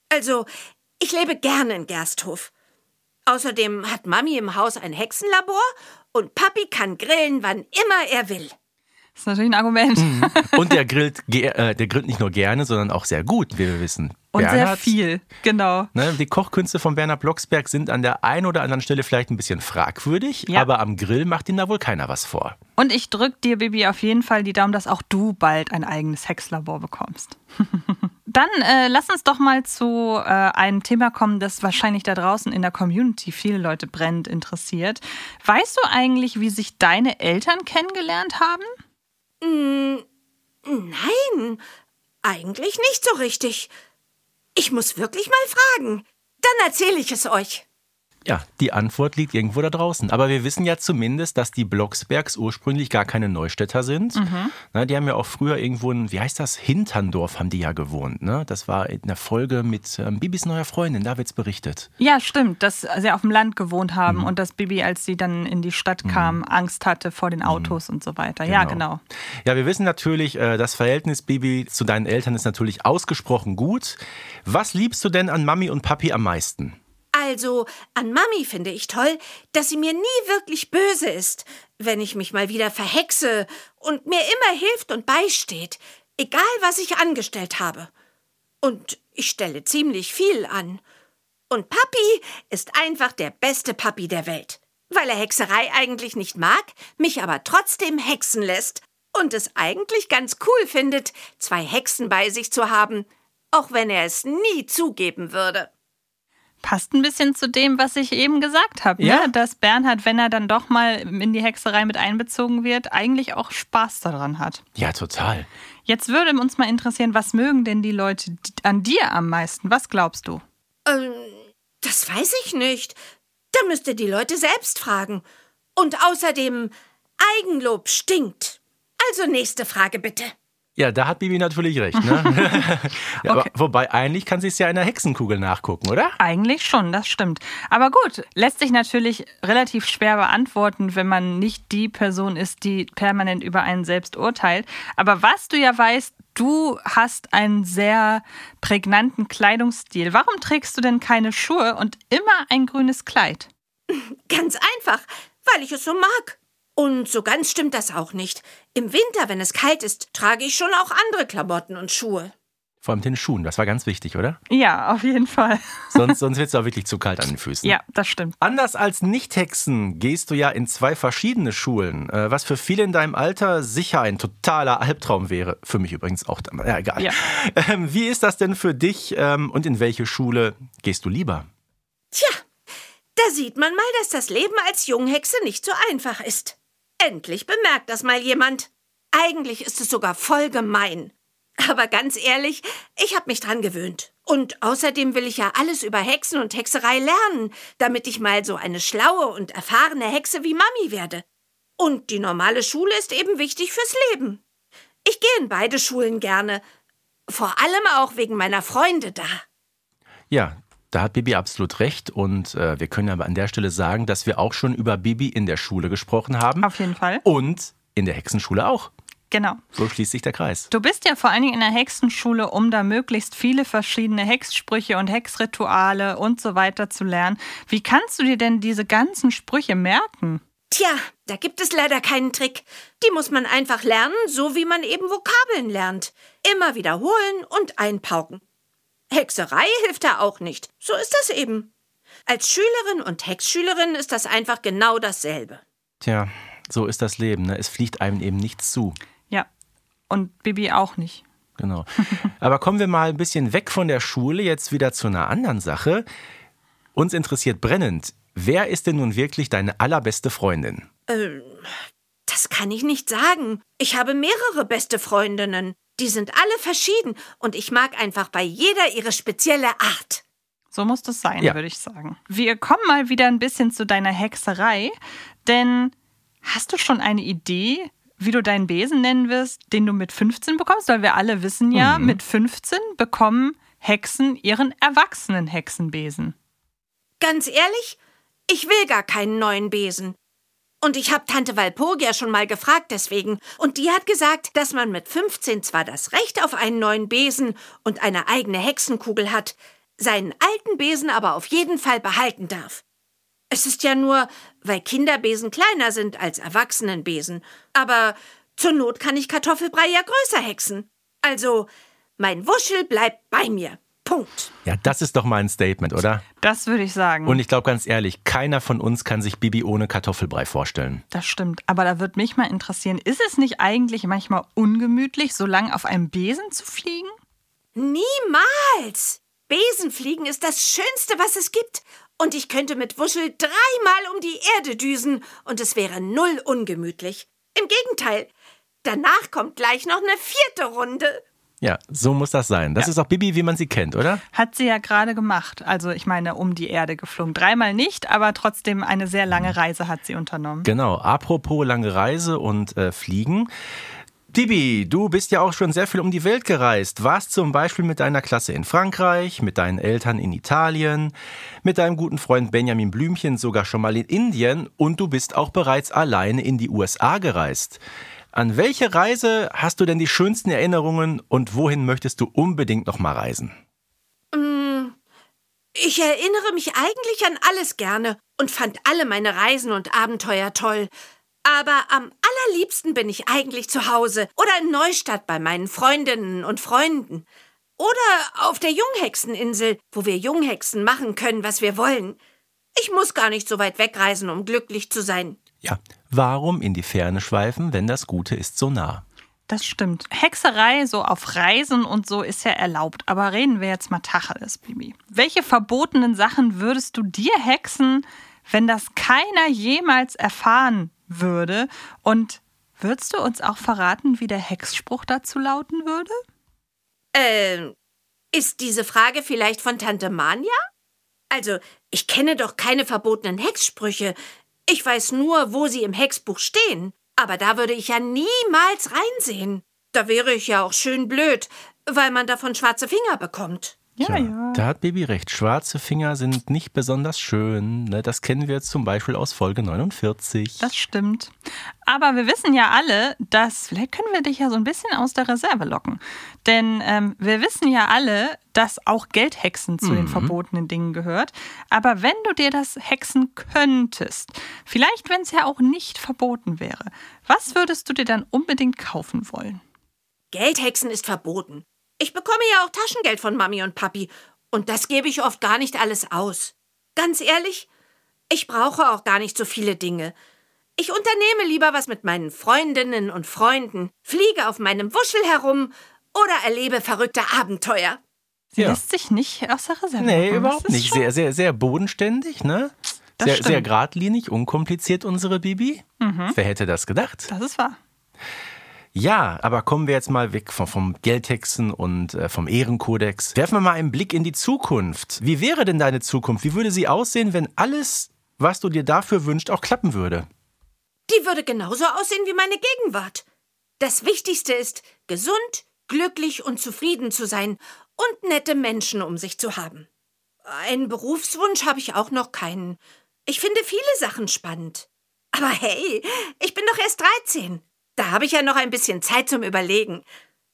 Also, ich lebe gerne in Gersthof. Außerdem hat Mami im Haus ein Hexenlabor und Papi kann grillen, wann immer er will. Das ist natürlich ein Argument. Und der grillt, ge- äh, der grillt nicht nur gerne, sondern auch sehr gut, wie wir wissen. Und sehr Bernhard, viel, genau. Ne, die Kochkünste von Bernhard Blocksberg sind an der einen oder anderen Stelle vielleicht ein bisschen fragwürdig, Ja. aber am Grill macht ihm da wohl keiner was vor. Und ich drück dir, Bibi, auf jeden Fall die Daumen, dass auch du bald ein eigenes Hexlabor bekommst. Dann äh, lass uns doch mal zu äh, einem Thema kommen, das wahrscheinlich da draußen in der Community viele Leute brennend interessiert. Weißt du eigentlich, wie sich deine Eltern kennengelernt haben? Mm, nein, eigentlich nicht so richtig. Ich muss wirklich mal fragen. Dann erzähle ich es euch. Ja, die Antwort liegt irgendwo da draußen. Aber wir wissen ja zumindest, dass die Blocksbergs ursprünglich gar keine Neustädter sind. Mhm. Na, die haben ja auch früher irgendwo in, wie heißt das, Hinterndorf haben die ja gewohnt. Ne? Das war in der Folge mit ähm, Bibis neuer Freundin, da wird's berichtet. Ja, stimmt, dass sie auf dem Land gewohnt haben Mhm. und dass Bibi, als sie dann in die Stadt kam, Angst hatte vor den Autos und so weiter. Ja, genau. Ja, wir wissen natürlich, äh, das Verhältnis Bibi zu deinen Eltern ist natürlich ausgesprochen gut. Was liebst du denn an Mami und Papi am meisten? Also, an Mami finde ich toll, dass sie mir nie wirklich böse ist, wenn ich mich mal wieder verhexe und mir immer hilft und beisteht, egal was ich angestellt habe. Und ich stelle ziemlich viel an. Und Papi ist einfach der beste Papi der Welt, weil er Hexerei eigentlich nicht mag, mich aber trotzdem hexen lässt und es eigentlich ganz cool findet, zwei Hexen bei sich zu haben, auch wenn er es nie zugeben würde. Passt ein bisschen zu dem, was ich eben gesagt habe, Ja. ne? dass Bernhard, wenn er dann doch mal in die Hexerei mit einbezogen wird, eigentlich auch Spaß daran hat. Ja, total. Jetzt würde uns mal interessieren, was mögen denn die Leute an dir am meisten? Was glaubst du? Ähm, das weiß ich nicht. Da müsst ihr die Leute selbst fragen. Und außerdem, Eigenlob stinkt. Also nächste Frage bitte. Ja, da hat Bibi natürlich recht. Ne? ja, aber, wobei, eigentlich kann sie es ja in der Hexenkugel nachgucken, oder? Eigentlich schon, das stimmt. Aber gut, lässt sich natürlich relativ schwer beantworten, wenn man nicht die Person ist, die permanent über einen selbst urteilt. Aber was du ja weißt, du hast einen sehr prägnanten Kleidungsstil. Warum trägst du denn keine Schuhe und immer ein grünes Kleid? Ganz einfach, weil ich es so mag. Und so ganz stimmt das auch nicht. Im Winter, wenn es kalt ist, trage ich schon auch andere Klamotten und Schuhe. Vor allem den Schuhen, das war ganz wichtig, oder? Ja, auf jeden Fall. Sonst, sonst wird es auch wirklich zu kalt an den Füßen. Ja, das stimmt. Anders als Nicht-Hexen gehst du ja in zwei verschiedene Schulen, äh, was für viele in deinem Alter sicher ein totaler Albtraum wäre. Für mich übrigens auch. Ja, egal. Ja. Ähm, wie ist das denn für dich ähm, und in welche Schule gehst du lieber? Tja, da sieht man mal, dass das Leben als Junghexe nicht so einfach ist. Endlich bemerkt das mal jemand. Eigentlich ist es sogar voll gemein. Aber ganz ehrlich, ich habe mich dran gewöhnt. Und außerdem will ich ja alles über Hexen und Hexerei lernen, damit ich mal so eine schlaue und erfahrene Hexe wie Mami werde. Und die normale Schule ist eben wichtig fürs Leben. Ich gehe in beide Schulen gerne. Vor allem auch wegen meiner Freunde da. Ja, da hat Bibi absolut recht und äh, wir können aber an der Stelle sagen, dass wir auch schon über Bibi in der Schule gesprochen haben. Auf jeden Fall. Und in der Hexenschule auch. Genau. So schließt sich der Kreis. Du bist ja vor allen Dingen in der Hexenschule, um da möglichst viele verschiedene Hexsprüche und Hexrituale und so weiter zu lernen. Wie kannst du dir denn diese ganzen Sprüche merken? Tja, da gibt es leider keinen Trick. Die muss man einfach lernen, so wie man eben Vokabeln lernt. Immer wiederholen und einpauken. Hexerei hilft da auch nicht. So ist das eben. Als Schülerin und Hexschülerin ist das einfach genau dasselbe. Tja, so ist das Leben. Ne? Es fliegt einem eben nichts zu. Ja, und Bibi auch nicht. Genau. Aber kommen wir mal ein bisschen weg von der Schule, jetzt wieder zu einer anderen Sache. Uns interessiert brennend, wer ist denn nun wirklich deine allerbeste Freundin? Ähm, das kann ich nicht sagen. Ich habe mehrere beste Freundinnen. Die sind alle verschieden und ich mag einfach bei jeder ihre spezielle Art. So muss das sein, ja. würde ich sagen. Wir kommen mal wieder ein bisschen zu deiner Hexerei, denn hast du schon eine Idee, wie du deinen Besen nennen wirst, den du mit 15 bekommst? Weil wir alle wissen ja, mhm. mit 15 bekommen Hexen ihren erwachsenen Hexenbesen. Ganz ehrlich, ich will gar keinen neuen Besen. Und ich habe Tante Walpurgia schon mal gefragt deswegen, und die hat gesagt, dass man mit 15 zwar das Recht auf einen neuen Besen und eine eigene Hexenkugel hat, seinen alten Besen aber auf jeden Fall behalten darf. Es ist ja nur, weil Kinderbesen kleiner sind als Erwachsenenbesen, aber zur Not kann ich Kartoffelbrei ja größer hexen. Also, mein Wuschel bleibt bei mir. Punkt. Ja, das ist doch mal ein Statement, oder? Das würde ich sagen. Und ich glaube ganz ehrlich, keiner von uns kann sich Bibi ohne Kartoffelbrei vorstellen. Das stimmt. Aber da würde mich mal interessieren, ist es nicht eigentlich manchmal ungemütlich, so lang auf einem Besen zu fliegen? Niemals! Besenfliegen ist das Schönste, was es gibt. Und ich könnte mit Wuschel dreimal um die Erde düsen und es wäre null ungemütlich. Im Gegenteil, danach kommt gleich noch eine vierte Runde. Ja, so muss das sein. Das ja. ist auch Bibi, wie man sie kennt, oder? Hat sie ja gerade gemacht. Also ich meine, um die Erde geflogen. Dreimal nicht, aber trotzdem eine sehr lange Reise hat sie unternommen. Genau. Apropos lange Reise und äh, Fliegen. Bibi, du bist ja auch schon sehr viel um die Welt gereist. Warst zum Beispiel mit deiner Klasse in Frankreich, mit deinen Eltern in Italien, mit deinem guten Freund Benjamin Blümchen sogar schon mal in Indien und du bist auch bereits alleine in die USA gereist. An welche Reise hast du denn die schönsten Erinnerungen und wohin möchtest du unbedingt noch mal reisen? Mm, ich erinnere mich eigentlich an alles gerne und fand alle meine Reisen und Abenteuer toll. Aber am allerliebsten bin ich eigentlich zu Hause oder in Neustadt bei meinen Freundinnen und Freunden. Oder auf der Junghexeninsel, wo wir Junghexen machen können, was wir wollen. Ich muss gar nicht so weit wegreisen, um glücklich zu sein. Ja, warum in die Ferne schweifen, wenn das Gute ist so nah? Das stimmt. Hexerei so auf Reisen und so ist ja erlaubt. Aber reden wir jetzt mal Tacheles, Bibi. Welche verbotenen Sachen würdest du dir hexen, wenn das keiner jemals erfahren würde? Und würdest du uns auch verraten, wie der Hexspruch dazu lauten würde? Ähm, ist diese Frage vielleicht von Tante Manja? Also, ich kenne doch keine verbotenen Hexsprüche. Ich weiß nur, wo sie im Hexbuch stehen. Aber da würde ich ja niemals reinsehen. Da wäre ich ja auch schön blöd, weil man davon schwarze Finger bekommt. Ja, Tja, ja. Da hat Baby recht. Schwarze Finger sind nicht besonders schön. Ne? Das kennen wir jetzt zum Beispiel aus Folge 49. Das stimmt. Aber wir wissen ja alle, dass, vielleicht können wir dich ja so ein bisschen aus der Reserve locken. Denn ähm, wir wissen ja alle, dass auch Geldhexen zu den Mhm. verbotenen Dingen gehört. Aber wenn du dir das hexen könntest, vielleicht wenn es ja auch nicht verboten wäre, was würdest du dir dann unbedingt kaufen wollen? Geldhexen ist verboten. Ich bekomme ja auch Taschengeld von Mami und Papi. Und das gebe ich oft gar nicht alles aus. Ganz ehrlich, ich brauche auch gar nicht so viele Dinge. Ich unternehme lieber was mit meinen Freundinnen und Freunden, fliege auf meinem Wuschel herum oder erlebe verrückte Abenteuer. Sie Ja. lässt sich nicht aus der Reserve Nee. Das überhaupt nicht. Sehr, sehr, sehr bodenständig, ne? Das Sehr, stimmt. sehr geradlinig, unkompliziert, unsere Bibi. Mhm. Wer hätte das gedacht? Das ist wahr. Ja, aber kommen wir jetzt mal weg vom, vom Geldhexen und äh, vom Ehrenkodex. Werfen wir mal einen Blick in die Zukunft. Wie wäre denn deine Zukunft? Wie würde sie aussehen, wenn alles, was du dir dafür wünschst, auch klappen würde? Die würde genauso aussehen wie meine Gegenwart. Das Wichtigste ist, gesund, glücklich und zufrieden zu sein und nette Menschen um sich zu haben. Einen Berufswunsch habe ich auch noch keinen. Ich finde viele Sachen spannend. Aber hey, ich bin doch erst 13. Da habe ich ja noch ein bisschen Zeit zum Überlegen.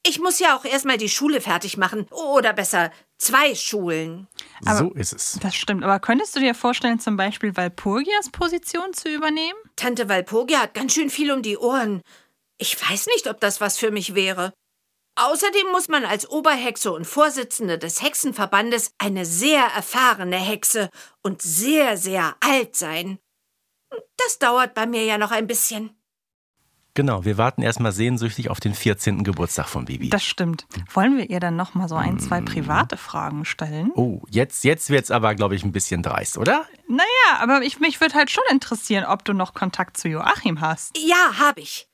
Ich muss ja auch erstmal die Schule fertig machen. Oder besser, zwei Schulen. Aber- so ist es. Das stimmt. Aber könntest du dir vorstellen, zum Beispiel Walpurgias Position zu übernehmen? Tante Walpurgia hat ganz schön viel um die Ohren. Ich weiß nicht, ob das was für mich wäre. Außerdem muss man als Oberhexe und Vorsitzende des Hexenverbandes eine sehr erfahrene Hexe und sehr, sehr alt sein. Das dauert bei mir ja noch ein bisschen. Genau, wir warten erstmal sehnsüchtig auf den 14. Geburtstag von Bibi. Das stimmt. Wollen wir ihr dann noch mal so ein, zwei private Fragen stellen? oh, jetzt, jetzt wird's aber, glaube ich, ein bisschen dreist, oder? Naja, aber ich, mich würde halt schon interessieren, ob du noch Kontakt zu Joachim hast. Ja, habe ich.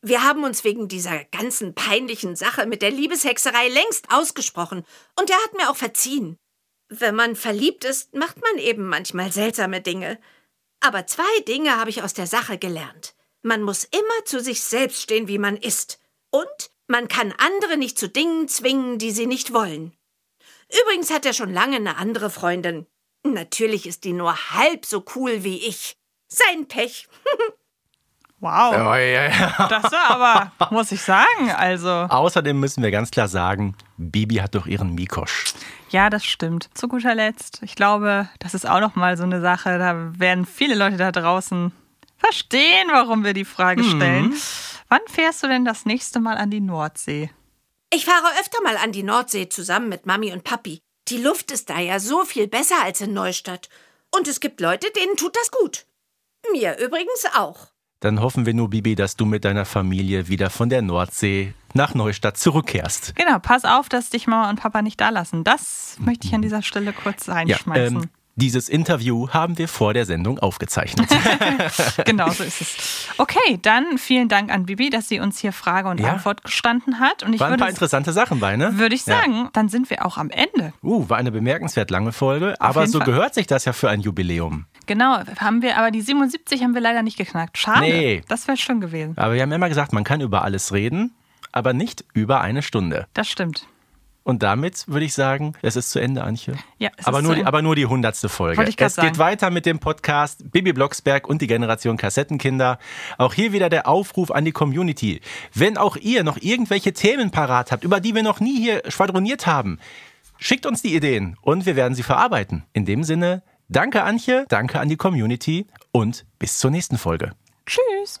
Wir haben uns wegen dieser ganzen peinlichen Sache mit der Liebeshexerei längst ausgesprochen. Und er hat mir auch verziehen. Wenn man verliebt ist, macht man eben manchmal seltsame Dinge. Aber zwei Dinge habe ich aus der Sache gelernt. Man muss immer zu sich selbst stehen, wie man ist. Und man kann andere nicht zu Dingen zwingen, die sie nicht wollen. Übrigens hat er schon lange eine andere Freundin. Natürlich ist die nur halb so cool wie ich. Sein Pech. Wow. Oh, ja, ja. Das war aber, muss ich sagen, also. Außerdem müssen wir ganz klar sagen, Bibi hat doch ihren Mikosch. Ja, das stimmt. Zu guter Letzt, ich glaube, das ist auch noch mal so eine Sache, da werden viele Leute da draußen verstehen, warum wir die Frage stellen. Wann fährst du denn das nächste Mal an die Nordsee? Ich fahre öfter mal an die Nordsee zusammen mit Mami und Papi. Die Luft ist da ja so viel besser als in Neustadt. Und es gibt Leute, denen tut das gut. Mir übrigens auch. Dann hoffen wir nur, Bibi, dass du mit deiner Familie wieder von der Nordsee nach Neustadt zurückkehrst. Genau, pass auf, dass dich Mama und Papa nicht da lassen. Das möchte ich an dieser Stelle kurz reinschmeißen. ähm, dieses Interview haben wir vor der Sendung aufgezeichnet. genau, so ist es. Okay, dann vielen Dank an Bibi, dass sie uns hier Frage und Ja. Antwort gestanden hat. Und ich Waren ein paar interessante Sachen bei, ne? würde ich Ja. sagen, dann sind wir auch am Ende. Uh, war eine bemerkenswert lange Folge, aber so Fall. gehört sich das ja für ein Jubiläum. Genau, haben wir, aber die 77 haben wir leider nicht geknackt. Schade. Nee. Das wäre schön gewesen. Aber wir haben immer gesagt, man kann über alles reden, aber nicht über eine Stunde. Das stimmt. Und damit würde ich sagen, es ist zu Ende, Antje. Ja, es aber, ist nur zu die, aber nur die hundertste Folge. Ich Es geht sagen. weiter mit dem Podcast Bibi Blocksberg und die Generation Kassettenkinder. Auch hier wieder der Aufruf an die Community. Wenn auch ihr noch irgendwelche Themen parat habt, über die wir noch nie hier schwadroniert haben, schickt uns die Ideen und wir werden sie verarbeiten. In dem Sinne, danke Antje, danke an die Community und bis zur nächsten Folge. Tschüss.